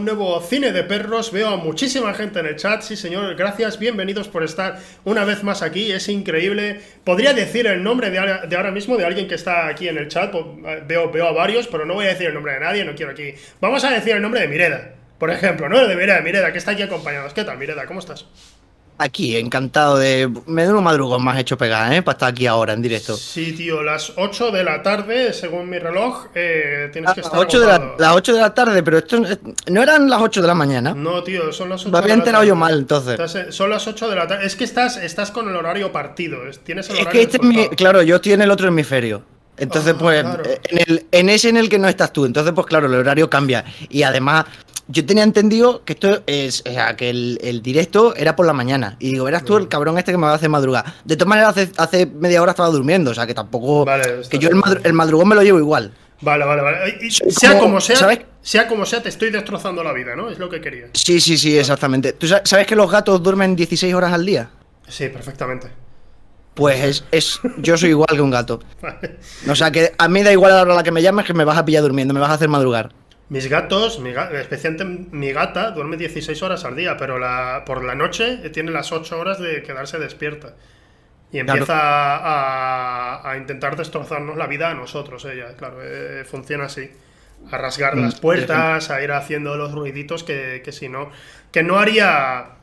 un nuevo Cine de Perros. Veo a muchísima gente en el chat. Sí, señor, gracias. Bienvenidos por estar una vez más aquí. Es increíble. Podría decir el nombre de ahora, mismo de alguien que está aquí en el chat. Eh, veo, veo a varios, pero no voy a decir el nombre de nadie. No quiero aquí. Vamos a decir el nombre de Mireda, por ejemplo, ¿no? De Mireda, Mireda, que está aquí acompañados. ¿Qué tal, Mireda? ¿Cómo estás? Aquí, encantado de. Me da un madrugón más hecho pegar, ¿eh? Para estar aquí ahora en directo. Sí, tío, las 8 de la tarde, según mi reloj, eh, tienes que ah, estar. 8 de la, las 8 de la tarde, pero esto no eran las 8 de la mañana. No, tío, son las 8 Me había enterado yo mal, entonces. Son las 8 de la tarde. Es que estás, estás con el horario partido. Tienes el horario. Es que este es mi, claro, yo estoy en el otro hemisferio. Entonces, ah, pues, en, el, en ese en el que no estás tú. Entonces, pues claro, el horario cambia. Y además, yo tenía entendido que esto es, o sea, que el, directo era por la mañana. Y digo, eras tú el cabrón este que me va a hacer madrugar. De todas maneras, hace, hace media hora estaba durmiendo, o sea, que tampoco. Vale, que yo el, madrugón me lo llevo igual. Vale, vale, vale. sea como, sea, sea como sea, te estoy destrozando la vida, ¿no? Es lo que quería. Sí, sí, sí, exactamente. ¿Tú sabes que los gatos duermen 16 horas al día? Sí, perfectamente. Pues es, es, yo soy igual que un gato. O sea que a mí da igual a la hora a la que me llames que me vas a pillar durmiendo, me vas a hacer madrugar. Mis gatos, especialmente mi gata, duerme 16 horas al día, pero la, por la noche tiene las 8 horas de quedarse despierta. Y empieza a, intentar destrozarnos la vida a nosotros, ella, claro, eh, funciona así. A rasgar las mm, puertas, a ir haciendo los ruiditos que, que si no. Que no haría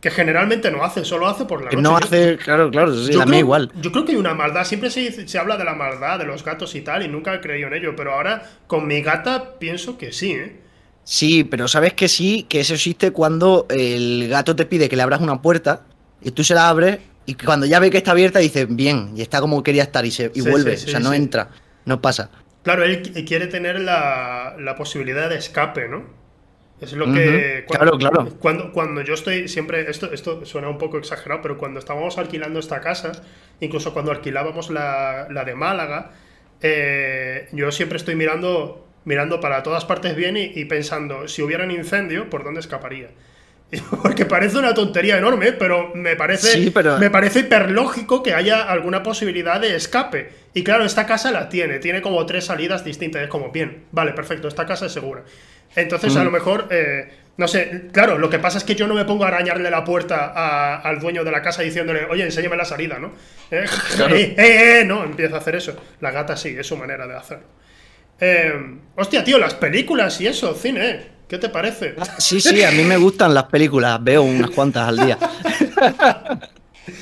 que generalmente no hace, solo hace por la noche. No hace, claro, claro, sí, a mí igual. Yo creo que hay una maldad, siempre se, se, habla de la maldad de los gatos y tal, y nunca he creído en ello, pero ahora con mi gata pienso que sí, ¿eh? Sí, pero sabes que sí, que eso existe cuando el gato te pide que le abras una puerta y tú se la abres y cuando ya ve que está abierta dice bien, y está como quería estar y, se, y vuelve, o sea, no entra, no pasa. Claro, él quiere tener la, la posibilidad de escape, ¿no? Es lo que. claro, claro. Cuando, cuando yo estoy siempre. Esto, esto suena un poco exagerado, pero cuando estábamos alquilando esta casa, incluso cuando alquilábamos la, de Málaga, eh, yo siempre estoy mirando, mirando para todas partes bien y, pensando, si hubiera un incendio, ¿por dónde escaparía? Porque parece una tontería enorme, pero me parece, me parece hiperlógico que haya alguna posibilidad de escape. Y claro, esta casa la tiene, tiene como tres salidas distintas. Es como, bien, vale, perfecto, esta casa es segura. Entonces, a lo mejor, eh, no sé, claro, lo que pasa es que yo no me pongo a arañarle la puerta al dueño de la casa diciéndole, oye, enséñame la salida, ¿no? Eh, eh, eh, no, empieza a hacer eso. La gata sí, es su manera de hacerlo. hostia, tío, las películas y eso, cine, ¿qué te parece? Sí, sí, a mí me gustan las películas, veo unas cuantas al día.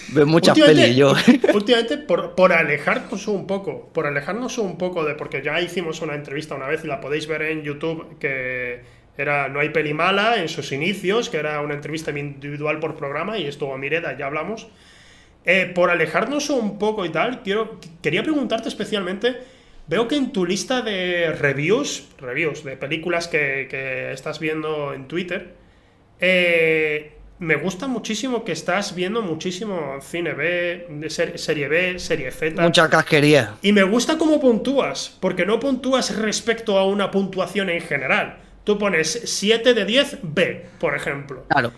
Veo muchas pelis yo. Últimamente, por, por, alejarnos un poco, por alejarnos un poco de. Porque ya hicimos una entrevista una vez y la podéis ver en YouTube, que era No hay peli mala en sus inicios, que era una entrevista individual por programa, y estuvo a Mireda, ya hablamos. Eh, por alejarnos un poco y tal, quiero, quería preguntarte especialmente. Veo que en tu lista de reviews, reviews de películas que, que estás viendo en Twitter, eh, me gusta muchísimo que estás viendo muchísimo cine B, serie B, serie Z. Mucha casquería. Y me gusta cómo puntúas, porque no puntúas respecto a una puntuación en general. Tú pones 7 de 10 B, por ejemplo. Claro.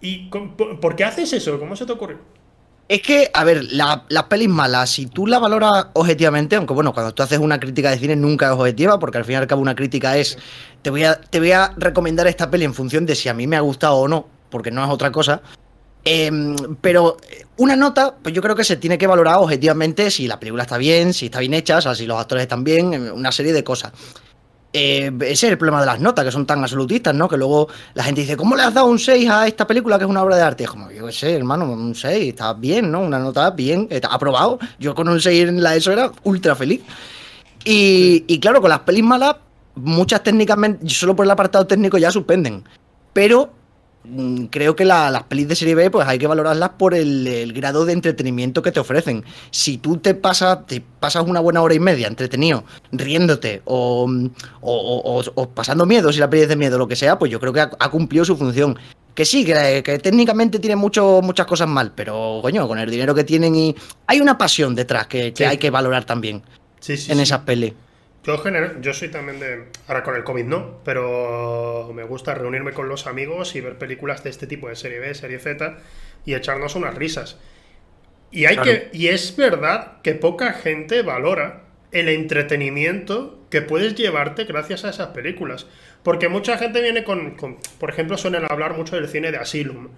¿Y por qué haces eso? ¿Cómo se te ocurre? Es que, a ver, las pelis malas, si tú la valoras objetivamente, aunque bueno, cuando tú haces una crítica de cine nunca es objetiva, porque al fin y al cabo una crítica es, te voy a, te voy a recomendar esta peli en función de si a mí me ha gustado o no porque no es otra cosa. Em, pero una nota, pues yo creo que se tiene que valorar objetivamente si la película está bien, si está bien hecha, o sea, si los actores están bien, em, una serie de cosas. Eh, ese es el problema de las notas, que son tan absolutistas, ¿no? Que luego la gente dice, ¿cómo le has dado un 6 a esta película que es una obra de arte? como, yo qué sé, hermano, un 6, está bien, ¿no? Una nota bien, está aprobado. Yo con un 6 en la ESO era ultra feliz. Y, y claro, con las pelis malas, muchas técnicamente, solo por el apartado técnico ya suspenden. Pero creo que las pelis de serie B pues hay que valorarlas por el, grado de entretenimiento que te ofrecen. Si tú te pasas, te pasas una buena hora y media entretenido, riéndote o, pasando miedo, si la peli es de miedo, lo que sea, pues yo creo que ha, cumplido su función. Que sí, que, técnicamente tiene mucho, muchas cosas mal, pero coño, con el dinero que tienen y hay una pasión detrás que, hay que valorar también en esas pelis. Yo, yo soy también de. Ahora con el COVID no, pero me gusta reunirme con los amigos y ver películas de este tipo, de serie B, serie Z, y echarnos unas risas. Y, hay que, y es verdad que poca gente valora el entretenimiento que puedes llevarte gracias a esas películas. Porque mucha gente viene con, con por ejemplo, suelen hablar mucho del cine de Asylum.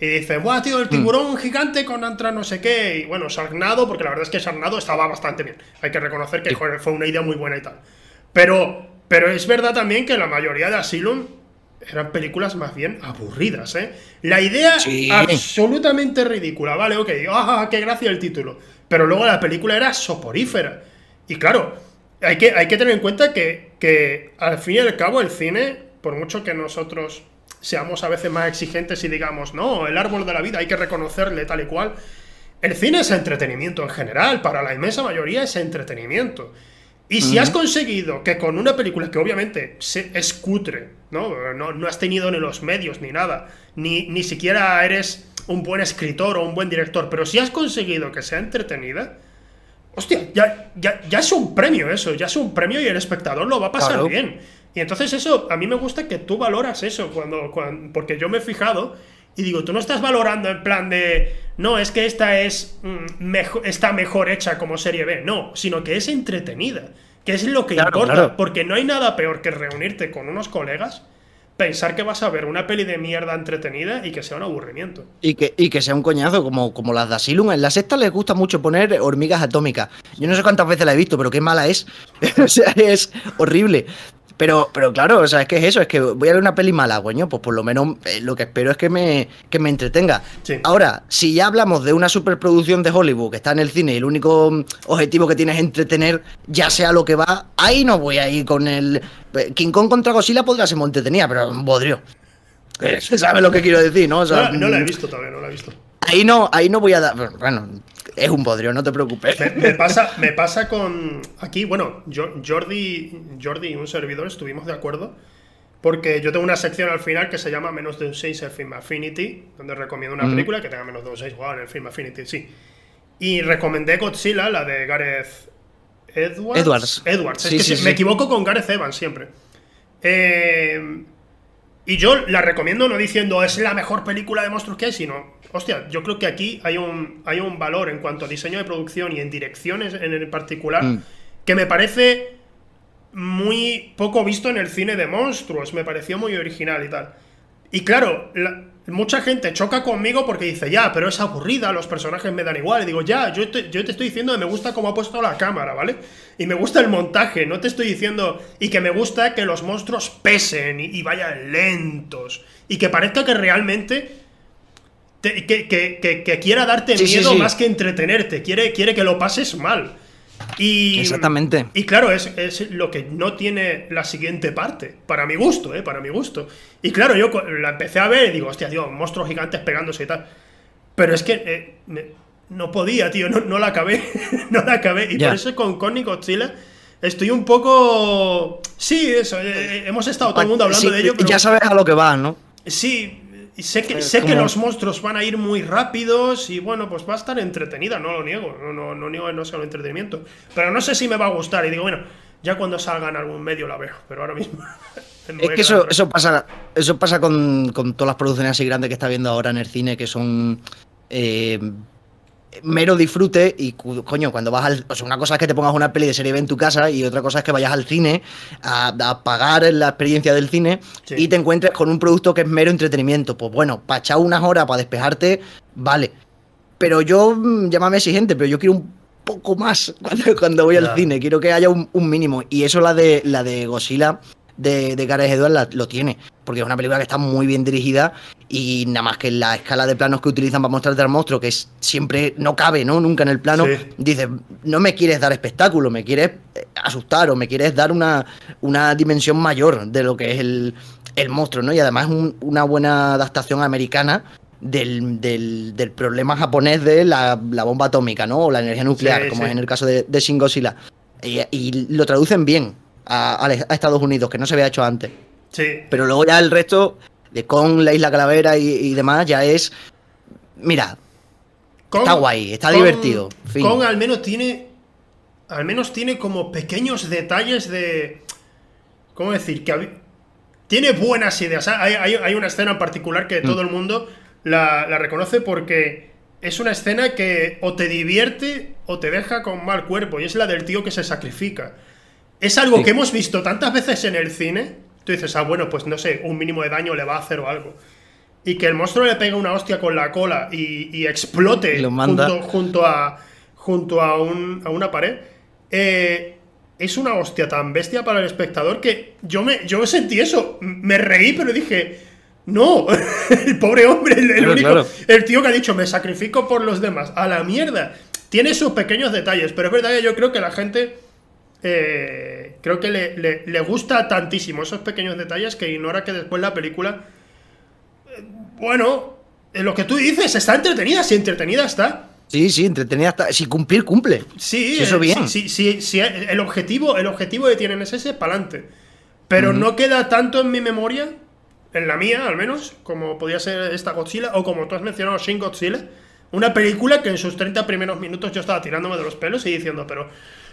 Y dicen, ¡buah, tío, el Hmm. tiburón gigante con Antra no sé qué! Y bueno, Sarnado, porque la verdad es que Sarnado estaba bastante bien. Hay que reconocer que joder, fue una idea muy buena y tal. Pero, pero es verdad también que la mayoría de Asylum eran películas más bien aburridas, ¿eh? La idea Sí. absolutamente ridícula, ¿vale? Ok, ¡ah, qué gracia el título! Pero luego la película era soporífera. Y claro, hay que, hay que tener en cuenta que, que al fin y al cabo el cine, por mucho que nosotros seamos a veces más exigentes y digamos, no, el árbol de la vida hay que reconocerle tal y cual, el cine es entretenimiento en general, para la inmensa mayoría es entretenimiento. Y si has conseguido que con una película que obviamente se- es cutre, ¿no? ¿no? no has tenido ni los medios ni nada, ni, ni siquiera eres un buen escritor o un buen director, pero si has conseguido que sea entretenida, hostia, ya, ya, ya es un premio eso, ya es un premio y el espectador lo va a pasar Claro. bien. Y entonces eso, a mí me gusta que tú valoras eso, cuando, cuando, porque yo me he fijado y digo, tú no estás valorando en plan de, no, es que esta es mm, mejo- está mejor hecha como serie B, no, sino que es entretenida, que es lo que Claro, importa, claro. porque no hay nada peor que reunirte con unos colegas, pensar que vas a ver una peli de mierda entretenida y que sea un aburrimiento. Y que, y que sea un coñazo como, como las de Asylum. En la sexta les gusta mucho poner hormigas atómicas. Yo no sé cuántas veces la he visto, pero qué mala es. o sea, es horrible. Pero, pero claro, o sea, es que es eso, es que voy a ver una peli mala, coño, pues por lo menos eh, lo que espero es que me, que me entretenga. Sí. Ahora, si ya hablamos de una superproducción de Hollywood que está en el cine y el único mm, objetivo que tiene es entretener, ya sea lo que va, ahí no voy a ir con el... eh, King Kong contra Godzilla podría ser muy entretenida, pero bodrio. ¿Sabes lo que quiero decir, no? O sea, No, no la he mm, visto todavía, no la he visto. Ahí no, ahí no voy a dar. Bueno, es un bodrio, no te preocupes. Me, me pasa, me pasa con. Aquí, bueno, yo, Jordi, Jordi y un servidor estuvimos de acuerdo. Porque yo tengo una sección al final que se llama Menos de un 6 en Film Affinity, donde recomiendo una Mm. película que tenga menos de un 6. Wow, en el Film Affinity, sí. Y recomendé Godzilla, la de Gareth Edwards. Edwards. Edwards. Sí, es que sí, sí. me equivoco con Gareth Evans siempre. Eh, y yo la recomiendo no diciendo es la mejor película de monstruos que hay, sino, hostia, yo creo que aquí hay un, hay un valor en cuanto a diseño de producción y en direcciones en el particular Mm. que me parece muy poco visto en el cine de monstruos, me pareció muy original y tal. Y claro, la- mucha gente choca conmigo porque dice, ya, pero es aburrida, los personajes me dan igual. Y digo, ya, yo te, yo te estoy diciendo que me gusta cómo ha puesto la cámara, ¿vale? Y me gusta el montaje, no te estoy diciendo. Y que me gusta que los monstruos pesen y, y vayan lentos. Y que parezca que realmente. te- que, que- que- que quiera darte Sí, sí, miedo sí. más que entretenerte. Quiere, quiere que lo pases mal. Y, Exactamente. y claro, es, es lo que no tiene la siguiente parte. Para mi gusto, ¿eh? Para mi gusto. Y claro, yo la empecé a ver y digo, hostia, tío, monstruos gigantes pegándose y tal. Pero es que eh, me- no podía, tío, no, no la acabé. no la acabé. Y por eso con y Godzilla estoy un poco. Sí, eso. eh, hemos estado todo el mundo hablando Sí, de ello, pero. Ya sabes a lo que vas, ¿no? Sí, y sé que, sé que los monstruos van a ir muy rápidos y bueno, pues va a estar entretenida, no lo niego, no, no, no niego que no sea un entretenimiento. Pero no sé si me va a gustar y digo, bueno, ya cuando salga en algún medio la veo, pero ahora mismo... Es que eso, eso pasa, eso pasa con, con todas las producciones así grandes que está viendo ahora en el cine, que son eh, mero disfrute y coño, cuando vas al. O sea, una cosa es que te pongas una peli de serie B en tu casa y otra cosa es que vayas al cine a, a pagar la experiencia del cine Sí. y te encuentres con un producto que es mero entretenimiento. Pues bueno, para echar unas horas para despejarte, vale. Pero yo, mm, llámame exigente, pero yo quiero un poco más cuando, cuando voy al cine. Quiero que haya un, un mínimo. Y eso la de la de Godzilla de, de Gareth Edwards la- lo tiene. Porque es una película que está muy bien dirigida y nada más que la escala de planos que utilizan para mostrarte al monstruo, que es siempre no cabe, ¿no? Nunca en el plano. Sí. Dices, no me quieres dar espectáculo, me quieres eh, asustar o me quieres dar una, una dimensión mayor de lo que es el, el monstruo, ¿no? Y además es un- una buena adaptación americana del, del- del problema japonés de la, la bomba atómica, ¿no? O la energía nuclear, Sí, como sí. es en el caso de, de Shin Godzilla. Y, y lo traducen bien a, Estados Unidos, que no se había hecho antes. Sí, Pero luego ya el resto, de con la Isla Calavera y, y demás, ya es. Mira, Kong- está guay, está Kong- divertido. fin. Kong al menos tiene. Al menos tiene como pequeños detalles de. ¿Cómo decir? Que hab- tiene buenas ideas. Hay, hay- hay una escena en particular que Mm. todo el mundo la, la reconoce porque es una escena que o te divierte o te deja con mal cuerpo, y es la del tío que se sacrifica. Es algo que hemos visto tantas veces en el cine, tú dices, ah, bueno, pues no sé, un mínimo de daño le va a hacer o algo. Y que el monstruo le pegue una hostia con la cola y, explote junto, junto, a, junto a, un, a una pared. Eh, es una hostia tan bestia para el espectador que yo me, yo sentí eso. Me reí, pero dije, no, el pobre hombre, el, único, el tío que ha dicho, me sacrifico por los demás. A la mierda. Tiene sus pequeños detalles, pero es verdad que yo creo que la gente. Eh, creo que le, le, gusta tantísimo esos pequeños detalles que ignora que después la película. Eh, bueno, lo que tú dices, está entretenida, si entretenida está. Sí, sí, entretenida hasta. Si cumplir, cumple. Sí, eso eh, bien. Sí, sí, sí, el objetivo, el objetivo que tienen es ese, para adelante. Pero no queda tanto en mi memoria, en la mía al menos, como podía ser esta Godzilla, o como tú has mencionado, Shin Godzilla. Una película que en sus 30 primeros minutos yo estaba tirándome de los pelos y diciendo, pero.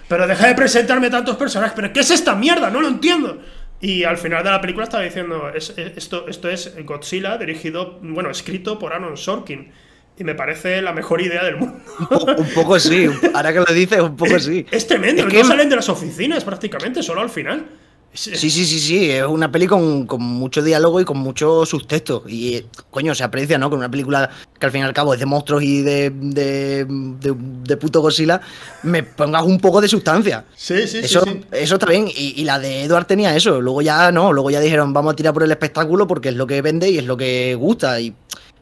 Pero deja de presentarme tantos personajes, pero ¿qué es esta mierda? No lo entiendo. Y al final de la película estaba diciendo, esto, esto es Godzilla dirigido, bueno, escrito por Aaron Sorkin y me parece la mejor idea del mundo. Un, poco sí, ahora que lo dices, un poco sí. Es tremendo, no salen de las oficinas prácticamente, solo al final. Sí, sí, sí, sí, es una peli con, mucho diálogo y con mucho subtexto. Y, coño, se aprecia, ¿no? Con una película que al fin y al cabo es de monstruos y de, de, puto Godzilla, me pongas un poco de sustancia. Sí, sí, eso, sí, Eso está bien. Y, y, la de Edward tenía eso. Luego ya no, luego ya dijeron, vamos a tirar por el espectáculo porque es lo que vende y es lo que gusta. Y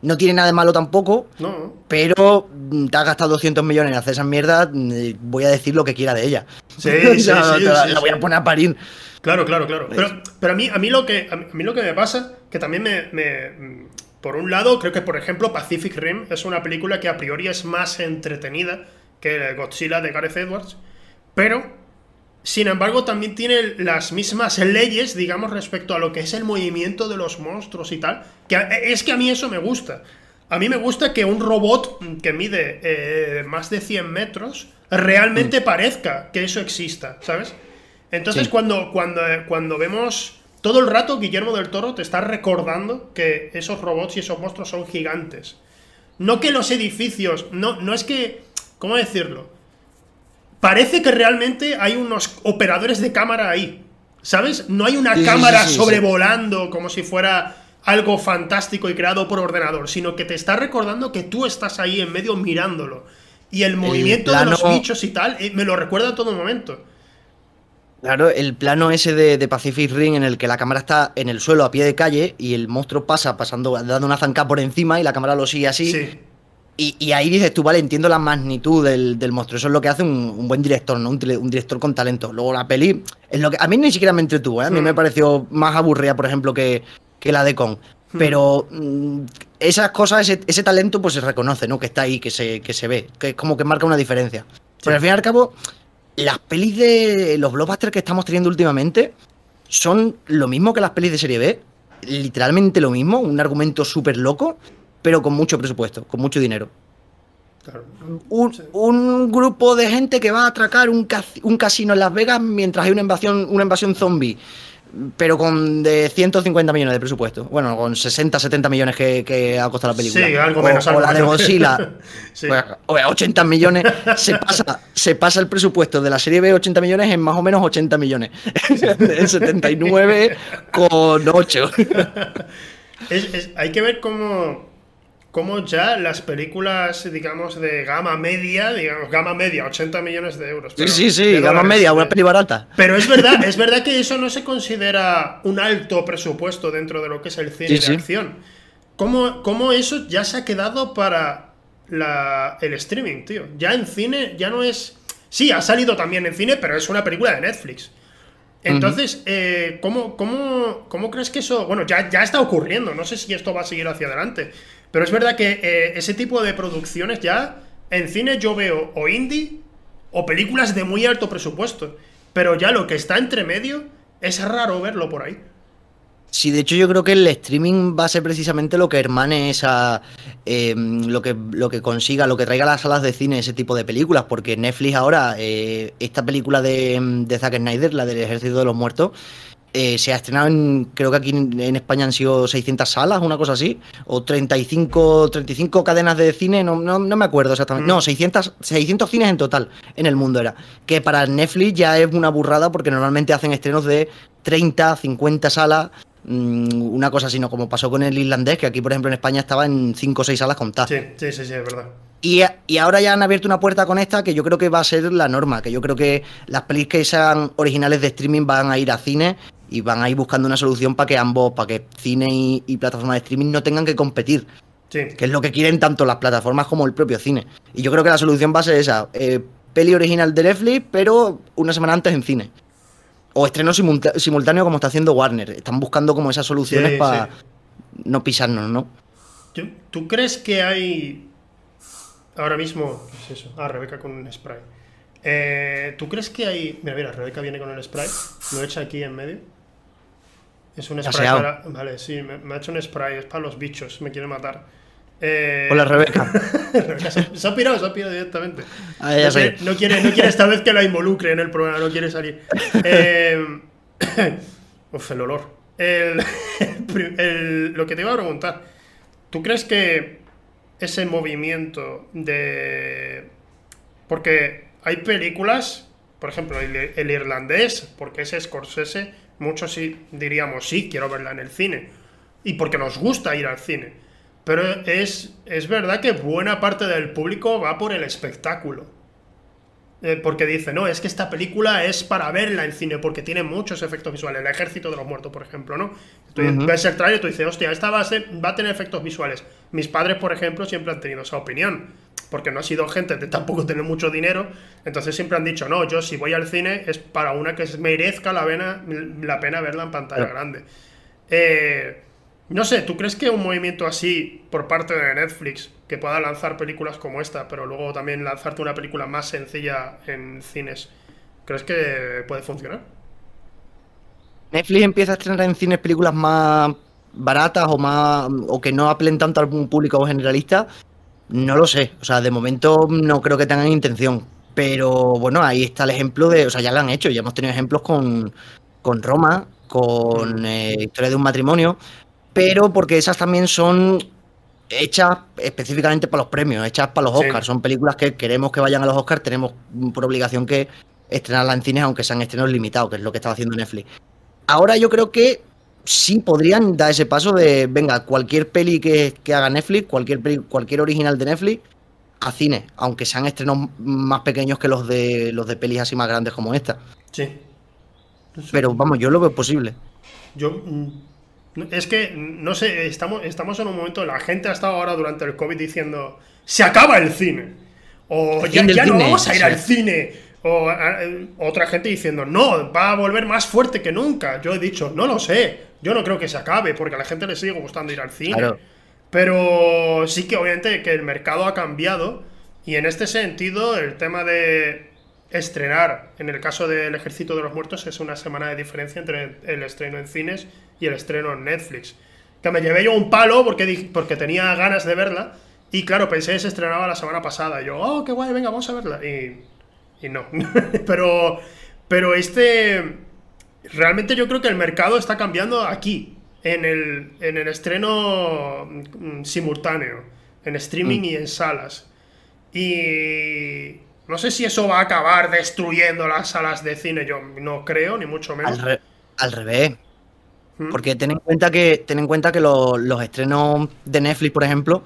no tiene nada de malo tampoco, no. pero mm, te has gastado 200 millones en hacer esas mierdas, mm, voy a decir lo que quiera de ella. Sí, sí, sí, la, voy a poner a parir. Claro, claro, claro. Pero, pero a, mí, a, mí lo que, a mí lo que me pasa, que también me, me... Mm, por un lado, creo que, por ejemplo, Pacific Rim es una película que a priori es más entretenida que Godzilla de Gareth Edwards, pero sin embargo, también tiene las mismas leyes, digamos, respecto a lo que es el movimiento de los monstruos y tal. Que es que a mí eso me gusta. A mí me gusta que un robot que mide eh, más de 100 metros realmente mm. parezca que eso exista, ¿sabes? Entonces, cuando, cuando, cuando vemos todo el rato, Guillermo del Toro te está recordando que esos robots y esos monstruos son gigantes. No que los edificios, no, no es que, ¿cómo decirlo? Parece que realmente hay unos operadores de cámara ahí. ¿Sabes? No hay una cámara sobrevolando como si fuera algo fantástico y creado por ordenador, sino que te está recordando que tú estás ahí en medio mirándolo. Y el movimiento de los bichos y tal, eh, me lo recuerda a todo momento. Claro, el plano ese de, Pacific Ring en el que la cámara está en el suelo a pie de calle y el monstruo pasa pasando, dando una zanca por encima y la cámara lo sigue así. Sí. Y, ahí dices tú, vale, entiendo la magnitud del, monstruo. Eso es lo que hace un, buen director, ¿no? Un, director con talento. Luego la peli es lo que. A mí ni siquiera me entretuvo, ¿eh? A mí me pareció más aburrida, por ejemplo, que, la de Kong. Hmm. Pero mm, esas cosas, ese, talento, pues se reconoce, ¿no? Que está ahí, que se, que se ve. Que es como que marca una diferencia. Pero al fin y al cabo, las pelis de los blockbusters que estamos teniendo últimamente son lo mismo que las pelis de serie B. Literalmente lo mismo, un argumento súper loco pero con mucho presupuesto, con mucho dinero. Un, grupo de gente que va a atracar un, casino en Las Vegas mientras hay una invasión, una invasión zombie, pero con de 150 millones de presupuesto. Bueno, con 60, 70 millones que, ha costado la película. Sí, algo menos. O, la de Godzilla, sí. 80 millones. Se pasa, se pasa el presupuesto de la serie B 80 millones en más o menos 80 millones. en 79 con 8. hay que ver cómo como ya las películas, digamos, de gama media, digamos, gama media, 80 millones de euros. sí, sí, sí, gama media, una peli barata. Pero es verdad, es verdad que eso no se considera un alto presupuesto dentro de lo que es el cine de acción. ¿Cómo, ¿Cómo, eso ya se ha quedado para la, el streaming, tío? Ya en cine ya no es... Sí, ha salido también en cine, pero es una película de Netflix. Entonces, eh, ¿cómo, cómo, cómo, crees que eso... Bueno, ya, ya está ocurriendo, no sé si esto va a seguir hacia adelante, pero es verdad que eh, ese tipo de producciones ya, en cine yo veo o indie o películas de muy alto presupuesto. Pero ya lo que está entre medio es raro verlo por ahí. Sí, de hecho yo creo que el streaming va a ser precisamente lo que hermane esa... Em, lo, que, lo que consiga, lo que traiga a las salas de cine ese tipo de películas, porque Netflix ahora, eh, esta película de, de Zack Snyder, la del Ejército de los Muertos, eh, se ha estrenado en, creo que aquí en, España han sido 600 salas, una cosa así, o 35, 35 cadenas de cine, no, no, me acuerdo exactamente. No, 600, 600 cines en total en el mundo era. Que para Netflix ya es una burrada porque normalmente hacen estrenos de 30, 50 salas, mm, una cosa así, no como pasó con el irlandés, que aquí, por ejemplo, en España estaba en 5 o 6 salas contadas. Sí, sí, sí, sí, es verdad. Y, y, ahora ya han abierto una puerta con esta que yo creo que va a ser la norma, que yo creo que las pelis que sean originales de streaming van a ir a cine y van a ir buscando una solución para que ambos, para que cine y, plataformas de streaming no tengan que competir. Que es lo que quieren tanto las plataformas como el propio cine. Y yo creo que la solución va a ser esa. Eh, peli original de Netflix, pero una semana antes en cine. O estreno simultáneo como está haciendo Warner. Están buscando como esas soluciones para no pisarnos, ¿no? ¿Tú crees que hay ahora mismo... ¿Qué es eso? Ah, Rebeca con un spray. Eh, ¿Tú crees que hay... Mira, mira, Rebeca viene con el spray. Lo echa aquí en medio. Es un spray para. Vale, sí, me, ha hecho un spray, es para los bichos, me quiere matar. Eh... Hola, Rebeca. se, ha pirado, se ha pirado directamente. Ah, no, quiere, no, quiere, esta vez que la involucre en el programa, no quiere salir. Eh... Uf, el olor. lo que te iba a preguntar, ¿tú crees que ese movimiento de. Porque hay películas, por ejemplo, el, el irlandés, porque ese Scorsese Muchos sí diríamos, sí, quiero verla en el cine. Y porque nos gusta ir al cine. Pero es, es verdad que buena parte del público va por el espectáculo. Eh, porque dice, no, es que esta película es para verla en cine, porque tiene muchos efectos visuales. El Ejército de los Muertos, por ejemplo, ¿no? Tú ves el trailer y tú dices, hostia, esta va a, va a tener efectos visuales. Mis padres, por ejemplo, siempre han tenido esa opinión porque no ha sido gente de tampoco tener mucho dinero, entonces siempre han dicho, no, yo si voy al cine es para una que merezca la pena, la pena verla en pantalla grande. Eh, no sé, ¿tú crees que un movimiento así por parte de Netflix, que pueda lanzar películas como esta, pero luego también lanzarte una película más sencilla en cines, ¿crees que puede funcionar? Netflix empieza a estrenar en cines películas más baratas o más o que no apelen tanto al público generalista no lo sé, o sea, de momento no creo que tengan intención, pero bueno, ahí está el ejemplo de, o sea, ya lo han hecho, ya hemos tenido ejemplos con, con Roma, con eh, Historia de un matrimonio, pero porque esas también son hechas específicamente para los premios, hechas para los Oscars, son películas que queremos que vayan a los Oscars, tenemos por obligación que estrenarlas en cines, aunque sean estrenos limitados, que es lo que estaba haciendo Netflix. Ahora yo creo que sí podrían dar ese paso de, venga, cualquier peli que, haga Netflix, cualquier, cualquier original de Netflix, a cine, aunque sean estrenos más pequeños que los de los de pelis así más grandes como esta. Sí. Pero vamos, yo lo veo posible. Yo mm, es que no sé, estamos, estamos en un momento, la gente ha estado ahora durante el COVID diciendo se acaba el cine. O ya, no vamos a ir al cine o otra gente diciendo, no, va a volver más fuerte que nunca. Yo he dicho, no lo sé, yo no creo que se acabe, porque a la gente le sigue gustando ir al cine. Pero sí que obviamente que el mercado ha cambiado y en este sentido el tema de estrenar, en el caso del Ejército de los Muertos, es una semana de diferencia entre el estreno en cines y el estreno en Netflix. Que me llevé yo un palo porque, porque tenía ganas de verla y claro, pensé que se estrenaba la semana pasada. Y yo, oh, qué guay, venga, vamos a verla. Y y no. pero, pero este. Realmente yo creo que el mercado está cambiando aquí, en el, en el estreno mm, simultáneo, en streaming mm. y en salas. Y. No sé si eso va a acabar destruyendo las salas de cine, yo no creo, ni mucho menos. Al, revés. ¿Mm? Porque ten en cuenta que, ten en cuenta que los estrenos de Netflix, por ejemplo,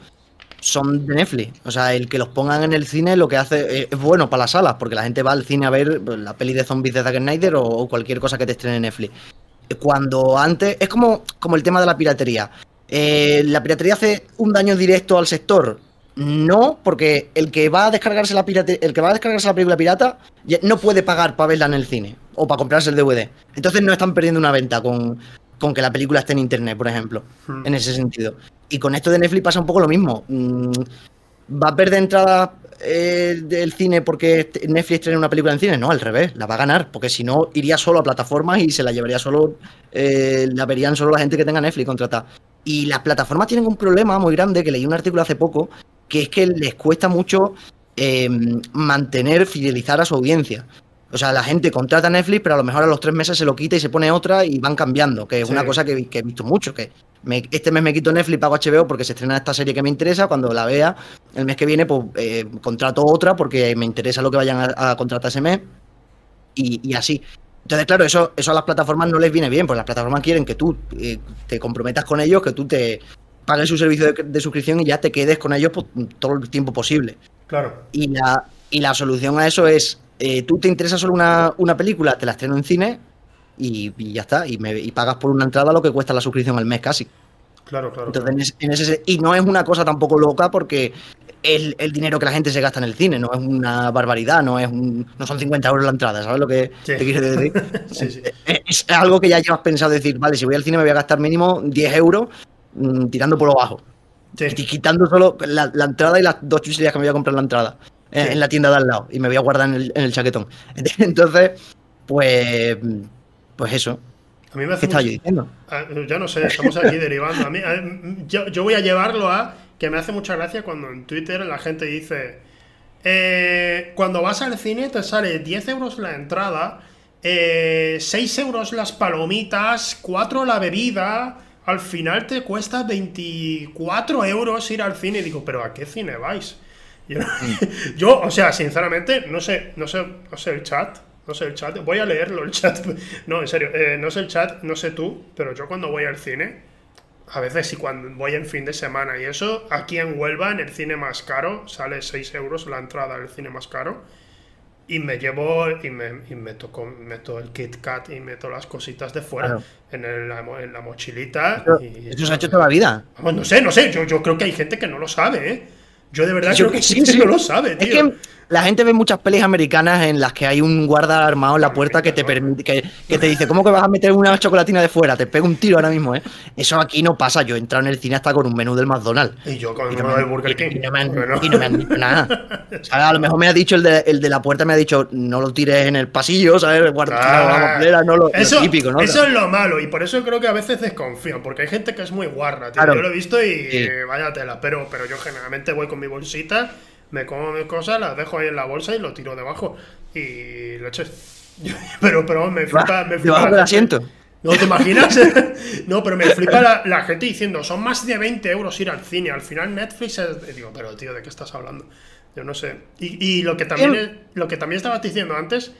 son de Netflix. O sea, el que los pongan en el cine lo que hace es bueno para las salas, porque la gente va al cine a ver pues, la peli de zombies de Zack Snyder o, cualquier cosa que te estrene en Netflix. Cuando antes. Es como, como el tema de la piratería. Eh, ¿La piratería hace un daño directo al sector? No, porque el que va a descargarse la pirate, el que va a descargarse la película pirata no puede pagar para verla en el cine o para comprarse el DVD. Entonces no están perdiendo una venta con, con que la película esté en internet, por ejemplo, hmm. en ese sentido. Y con esto de Netflix pasa un poco lo mismo. Mm, ¿Va a perder entrada eh, del cine porque Netflix tiene una película en cine? No, al revés, la va a ganar, porque si no, iría solo a plataformas y se la llevaría solo, eh, la verían solo la gente que tenga Netflix contratada. Y las plataformas tienen un problema muy grande, que leí un artículo hace poco, que es que les cuesta mucho em, mantener, fidelizar a su audiencia. O sea, la gente contrata Netflix, pero a lo mejor a los tres meses se lo quita y se pone otra y van cambiando, que es Sí. una cosa que, que he visto mucho, que me- este mes me quito Netflix, pago HBO porque se estrena esta serie que me interesa, cuando la vea el mes que viene, pues eh, contrato otra porque me interesa lo que vayan a, a contratar ese mes y, y así. Entonces, claro, eso, eso a las plataformas no les viene bien, pues las plataformas quieren que tú eh, te comprometas con ellos, que tú te pagues su servicio de, de suscripción y ya te quedes con ellos pues, todo el tiempo posible. Claro. Y la, y la solución a eso es, eh, tú te interesa solo una, una película, te la estreno en cine y, y ya está, y, me, y pagas por una entrada lo que cuesta la suscripción al mes casi. Claro, claro. Entonces, en ese- y no es una cosa tampoco loca porque el, el dinero que la gente se gasta en el cine no es una barbaridad, no es un- no son 50 euros la entrada, ¿sabes lo que Sí. te quiero decir? Sí, sí. Es, es algo que ya llevas pensado decir, vale, si voy al cine me voy a gastar mínimo 10 euros mm, tirando por lo bajo. Sí. Y quitando solo la, la entrada y las dos chucherías que me voy a comprar en la entrada. eh, Sí. En la tienda de al lado. Y me voy a guardar en el, en el chaquetón. Entonces, pues. Pues eso. A mí me hace ¿Qué estaba mucho- yo diciendo? Ah, Ya no sé, estamos aquí derivando. A mí, a- yo, yo voy a llevarlo a que me hace mucha gracia cuando en Twitter la gente dice: eh, Cuando vas al cine te sale 10 euros la entrada, eh, 6 euros las palomitas, 4 la bebida. Al final te cuesta 24 euros ir al cine. Y digo, ¿pero a qué cine vais? Yo, yo, o sea, sinceramente, no sé, no sé, no sé el chat. No sé el chat. Voy a leerlo el chat. No, en serio, eh, no sé el chat, no sé tú, pero yo cuando voy al cine, a veces sí cuando voy en fin de semana y eso, aquí en Huelva, en el cine más caro, sale 6 euros la entrada al cine más caro. Y me llevo y me, y me toco, meto el Kit Kat y meto las cositas de fuera Claro. en, el- en la mochilita. Eso, y eso se ha hecho toda la vida. Vamos, no sé, no sé, yo, yo creo que hay gente que no lo sabe, ¿eh? Yo de verdad Yo- creo que hay sí, sí. que no lo sabe, Es tío. que la gente ve muchas pelis americanas en las que hay un guarda armado en la puerta que te permite, que, que te dice, ¿cómo que vas a meter una chocolatina de fuera? Te pego un tiro ahora mismo, ¿eh? Eso aquí no pasa. Yo he entrado en el cine hasta con un menú del McDonald's. Y yo con uno no, del Burger King. y no me han, Bueno. y no me han dicho nada. O sea, a lo mejor me ha dicho el de, el de la puerta, me ha dicho, no lo tires en el pasillo, ¿sabes? Guarda Ah, la papelera, no lo, lo eso, típico, ¿no? eso es lo malo, y por eso creo que a veces desconfío, porque hay gente que es muy guarra, tío. Claro. Yo lo he visto y Sí. vaya tela, pero, pero yo generalmente voy con mi bolsita, me como mis cosas, las dejo ahí en la bolsa y lo tiro debajo. Y leches. Pero, pero me flipa, me flipa Debajo del asiento. ¿No te imaginas? no, pero me flipa la, la gente diciendo, son más de 20 euros ir al cine. Al final Netflix es... Digo, pero tío, ¿de qué estás hablando? Yo no sé. Y, y lo, que también Em. es- lo que también estabas diciendo antes,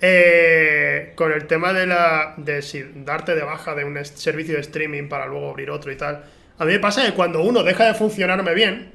eh, con el tema de la de si darte de baja de un servicio de streaming para luego abrir otro y tal. A mí me pasa que cuando uno deja de funcionarme bien,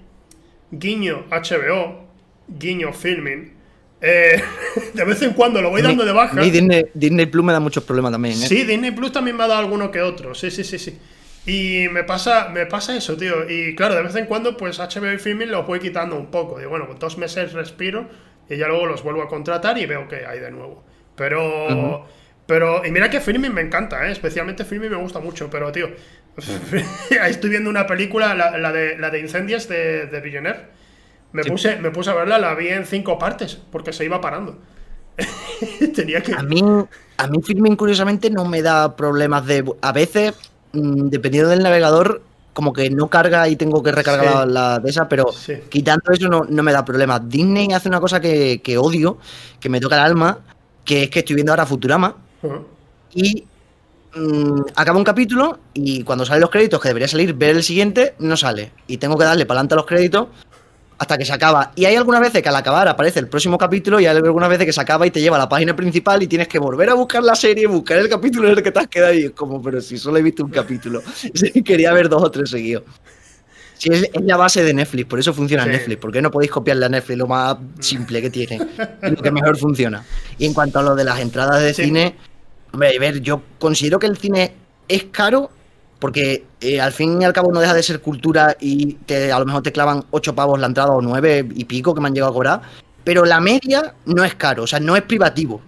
guiño HBO, guiño filming, eh, de vez en cuando lo voy dando de baja. Mí Disney, Disney Plus me da muchos problemas también, ¿eh? Sí, Disney Plus también me ha dado alguno que otro. Sí, sí, sí, sí. Y me pasa, me pasa eso, tío. Y claro, de vez en cuando, pues HBO y Filming los voy quitando un poco. Digo, bueno, con dos meses respiro y ya luego los vuelvo a contratar y veo que hay de nuevo. Pero. Pero. Y mira que Filming me encanta, ¿eh? Especialmente Filming me gusta mucho, pero, tío. estoy viendo una película, la, la de, la de Incendies de, de Villeneuve. Me, Sí. puse, me puse a verla, la vi en cinco partes, porque se iba parando. Tenía que. A mí, a mí Filmin, curiosamente, no me da problemas de. A veces, mm, dependiendo del navegador, como que no carga y tengo que recargar Sí. la, de esa, pero Sí. quitando eso no, no me da problemas. Disney hace una cosa que, que odio, que me toca el alma, que es que estoy viendo ahora Futurama Ujú. y mm, acaba un capítulo y cuando salen los créditos, que debería salir, ver el siguiente, no sale. Y tengo que darle para adelante a los créditos hasta que se acaba. Y hay algunas veces que al acabar aparece el próximo capítulo y hay algunas veces que se acaba y te lleva a la página principal y tienes que volver a buscar la serie, buscar el capítulo en el que te has quedado y es como, pero si solo he visto un capítulo. Quería ver dos o tres seguidos. Sí, es, la base de Netflix, por eso funciona Sí. Netflix. ¿Por qué no podéis copiarle a Netflix lo más simple que tiene? Es lo que mejor funciona. Y en cuanto a lo de las entradas de Sí. cine, hombre, a ver, yo considero que el cine es caro porque eh, al fin y al cabo no deja de ser cultura y te, a lo mejor te clavan ocho pavos la entrada o nueve y pico que me han llegado a cobrar. Pero la media no es caro, o sea, no es privativo.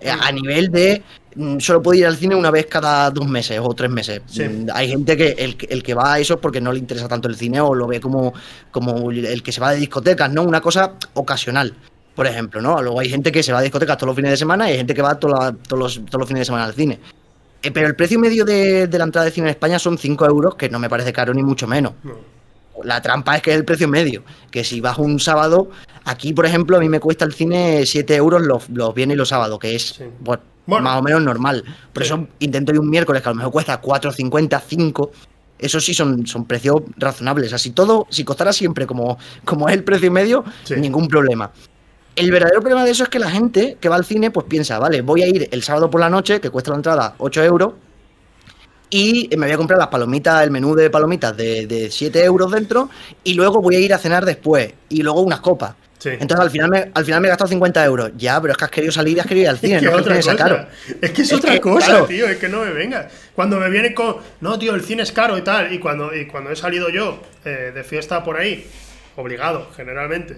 Eh, A nivel de mm, solo puedo ir al cine una vez cada dos meses o tres meses. Sí. Mm, Hay gente que el, que el que va a eso es porque no le interesa tanto el cine o lo ve como, como el que se va de discotecas, ¿no? Una cosa ocasional, por ejemplo, ¿no? Luego hay gente que se va a discotecas todos los fines de semana y hay gente que va toda- todos, los, todos los fines de semana al cine. Eh, pero el precio medio de, de la entrada de cine en España son 5 euros, que no me parece caro ni mucho menos. No. la trampa es que es el precio medio. Que si vas un sábado, aquí, por ejemplo, a mí me cuesta el cine 7 euros los, los viernes y los sábados, que es bueno, más o menos normal. Por eso intento ir un miércoles, que a lo mejor cuesta 4,50, 5. Eso sí son, son precios razonables. Así todo, si costara siempre como, como es el precio medio, ningún problema. El verdadero problema de eso es que la gente que va al cine, pues piensa, vale, voy a ir el sábado por la noche, que cuesta la entrada 8 euros, y me voy a comprar las palomitas, el menú de palomitas de, de 7 euros dentro, y luego voy a ir a cenar después, y luego unas copas. Entonces al final, me, al final me he gastado 50 euros. Ya, pero es que has querido salir y has querido ir al cine. es que no otra cosa. Caro. Es que es, otra cosa, tío. Es que no me venga. Cuando me viene con. No, tío, el cine es caro y tal. Y cuando, y cuando he salido yo eh, de fiesta por ahí, obligado, generalmente,